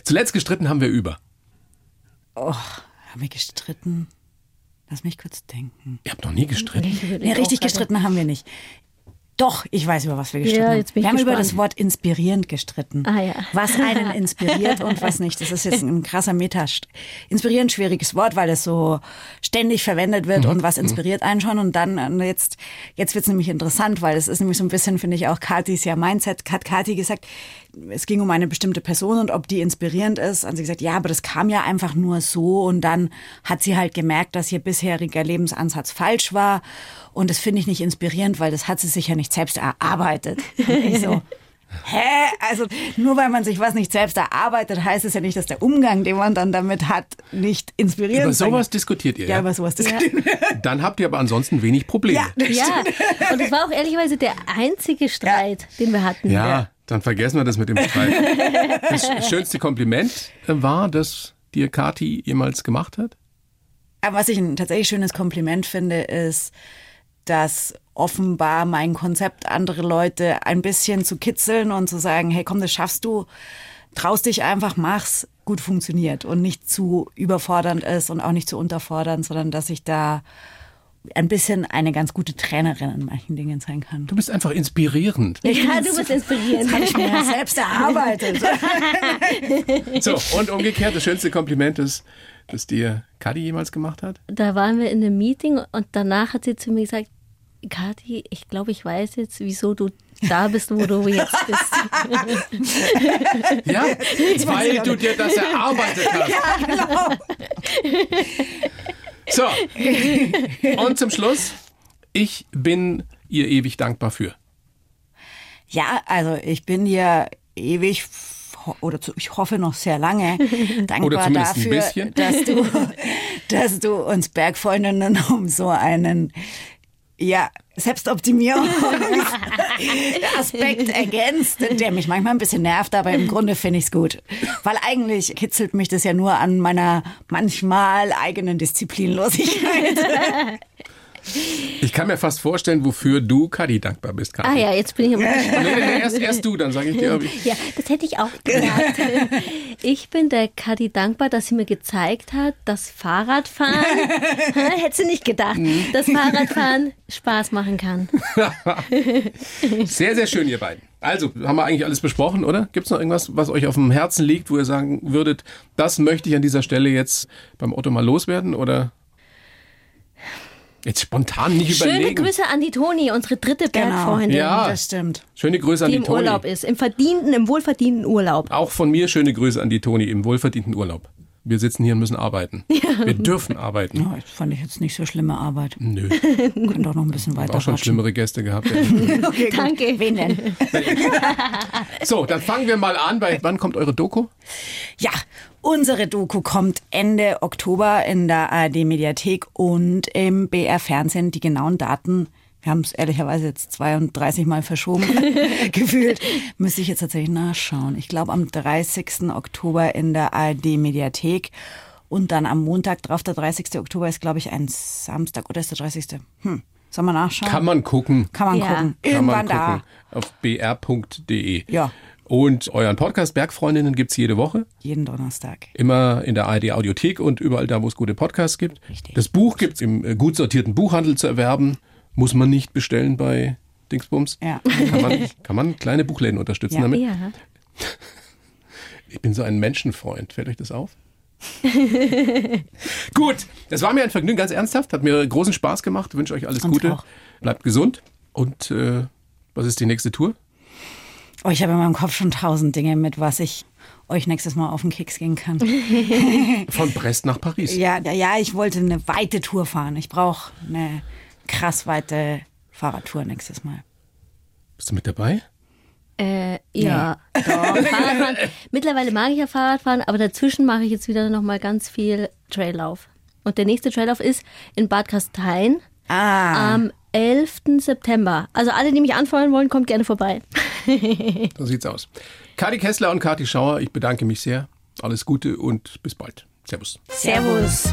Zuletzt gestritten haben wir über. Oh, haben wir gestritten? Lass mich kurz denken. Ihr habt noch nie gestritten. Nee, richtig gestritten haben wir nicht. Doch, ich weiß, über was wir gestritten Ja, haben. jetzt bin ich wir haben über gespannt. das Wort inspirierend gestritten. Ah, ja. Was einen inspiriert und was nicht. Das ist jetzt ein krasser Meta. Inspirierend schwieriges Wort, weil es so ständig verwendet wird Mhm. und was inspiriert einen schon. Und dann und jetzt, jetzt wird's nämlich interessant, weil es ist nämlich so ein bisschen, finde ich, auch Katis ja Mindset. Hat Kathi gesagt, es ging um eine bestimmte Person und ob die inspirierend ist. Und sie gesagt, ja, aber das kam ja einfach nur so. Und dann hat sie halt gemerkt, dass ihr bisheriger Lebensansatz falsch war. Und das finde ich nicht inspirierend, weil das hat sie sich ja nicht selbst erarbeitet. Und ich so, Hä? Also nur weil man sich was nicht selbst erarbeitet, heißt es ja nicht, dass der Umgang, den man dann damit hat, nicht inspirierend Über sein sowas kann. diskutiert ihr. Ja, über sowas diskutieren. Dann habt ihr aber ansonsten wenig Probleme. Ja, Ja, und es war auch ehrlicherweise der einzige Streit, den wir hatten. Ja, dann vergessen wir das mit dem Streit. Das schönste Kompliment war, das dir Kati jemals gemacht hat? Aber was ich ein tatsächlich schönes Kompliment finde, ist, dass offenbar mein Konzept andere Leute ein bisschen zu kitzeln und zu sagen, hey komm, das schaffst du, traust dich einfach, mach's, gut funktioniert und nicht zu überfordernd ist und auch nicht zu unterfordernd, sondern dass ich da ein bisschen eine ganz gute Trainerin in manchen Dingen sein kann. Du bist einfach inspirierend. Ja, du bist inspirierend. Habe ich mir selbst erarbeitet. So, und umgekehrt, das schönste Kompliment ist, das dir Kati jemals gemacht hat? Da waren wir in einem Meeting und danach hat sie zu mir gesagt, Kathi, ich glaube, ich weiß jetzt, wieso du da bist, wo du jetzt bist. Ja, weil du dir das erarbeitet hast. So, und zum Schluss, ich bin ihr ewig dankbar für. Ja, also ich bin dir ewig oder zu, ich hoffe noch sehr lange dankbar Oder zumindest ein dafür, bisschen. dass du, dass du uns Bergfreundinnen um so einen ja, Selbstoptimierungsaspekt ergänzt, der mich manchmal ein bisschen nervt, aber im Grunde finde ich es gut. Weil eigentlich kitzelt mich das ja nur an meiner manchmal eigenen Disziplinlosigkeit. Ich kann mir fast vorstellen, wofür du Kadi dankbar bist, Kati. Ah ja, jetzt bin ich aber gespannt. Nee, nee, nee, erst, erst du, dann sage ich dir. ob ich- Ja, das hätte ich auch gesagt. Ich bin der Kadi dankbar, dass sie mir gezeigt hat, dass Fahrradfahren, hätte sie nicht gedacht, dass Fahrradfahren Spaß machen kann. Sehr, sehr schön, ihr beiden. Also, haben wir eigentlich alles besprochen, oder? Gibt es noch irgendwas, was euch auf dem Herzen liegt, wo ihr sagen würdet, das möchte ich an dieser Stelle jetzt beim Otto mal loswerden? Oder jetzt spontan nicht Schöne überlegen? Grüße an die Toni, unsere dritte Bergfreundin, Ja. Das stimmt. Schöne Grüße an die die im Toni. Urlaub ist, im verdienten, im wohlverdienten Urlaub. Auch von mir schöne Grüße an die Toni im wohlverdienten Urlaub. Wir sitzen hier und müssen arbeiten. Wir dürfen arbeiten. Das fand ich jetzt nicht so schlimme Arbeit. Nö, Können doch noch ein bisschen weiter auch schon ratschen. schlimmere Gäste gehabt. Okay. Danke. Wen denn? So, dann fangen wir mal an. Bei, wann kommt eure Doku? Ja, unsere Doku kommt Ende Oktober in der ARD Mediathek und im BR Fernsehen. Die genauen Daten, wir haben es ehrlicherweise jetzt 32 Mal verschoben gefühlt, müsste ich jetzt tatsächlich nachschauen. Ich glaube am 30. Oktober in der ARD Mediathek und dann am Montag drauf, der 30. Oktober ist glaube ich ein Samstag oder ist der 30. Hm, soll man nachschauen? Kann man gucken. Kann man Ja. gucken. Kann Irgendwann man gucken. da. Auf br.de. Ja. Und euren Podcast Bergfreundinnen gibt's jede Woche. Jeden Donnerstag. Immer in der ARD Audiothek und überall da, wo es gute Podcasts gibt. Richtig. Das Buch gibt's im äh, gut sortierten Buchhandel zu erwerben. Muss man nicht bestellen bei Dingsbums. Ja. Kann man, kann man kleine Buchläden unterstützen Ja. damit? Ja. Ich bin so ein Menschenfreund. Fällt euch das auf? Gut, das war mir ein Vergnügen, ganz ernsthaft. Hat mir großen Spaß gemacht. Wünsche euch alles Uns Gute. auch. Bleibt gesund. Und äh, was ist die nächste Tour? Oh, ich habe in meinem Kopf schon tausend Dinge, mit was ich euch nächstes Mal auf den Keks gehen kann. Von Brest nach Paris. ja, ja, ja, ich wollte eine weite Tour fahren. Ich brauche eine krass weite Fahrradtour nächstes Mal. Bist du mit dabei? Äh, ja, doch. Fahrradfahren. Mittlerweile mag ich ja Fahrradfahren, aber dazwischen mache ich jetzt wieder nochmal ganz viel Traillauf. Und der nächste Traillauf ist in Bad Gastein Ah, am 11. September. Also alle, die mich anfeuern wollen, kommt gerne vorbei. So sieht's aus. Kati Kessler und Kati Schauer, ich bedanke mich sehr. Alles Gute und bis bald. Servus. Servus.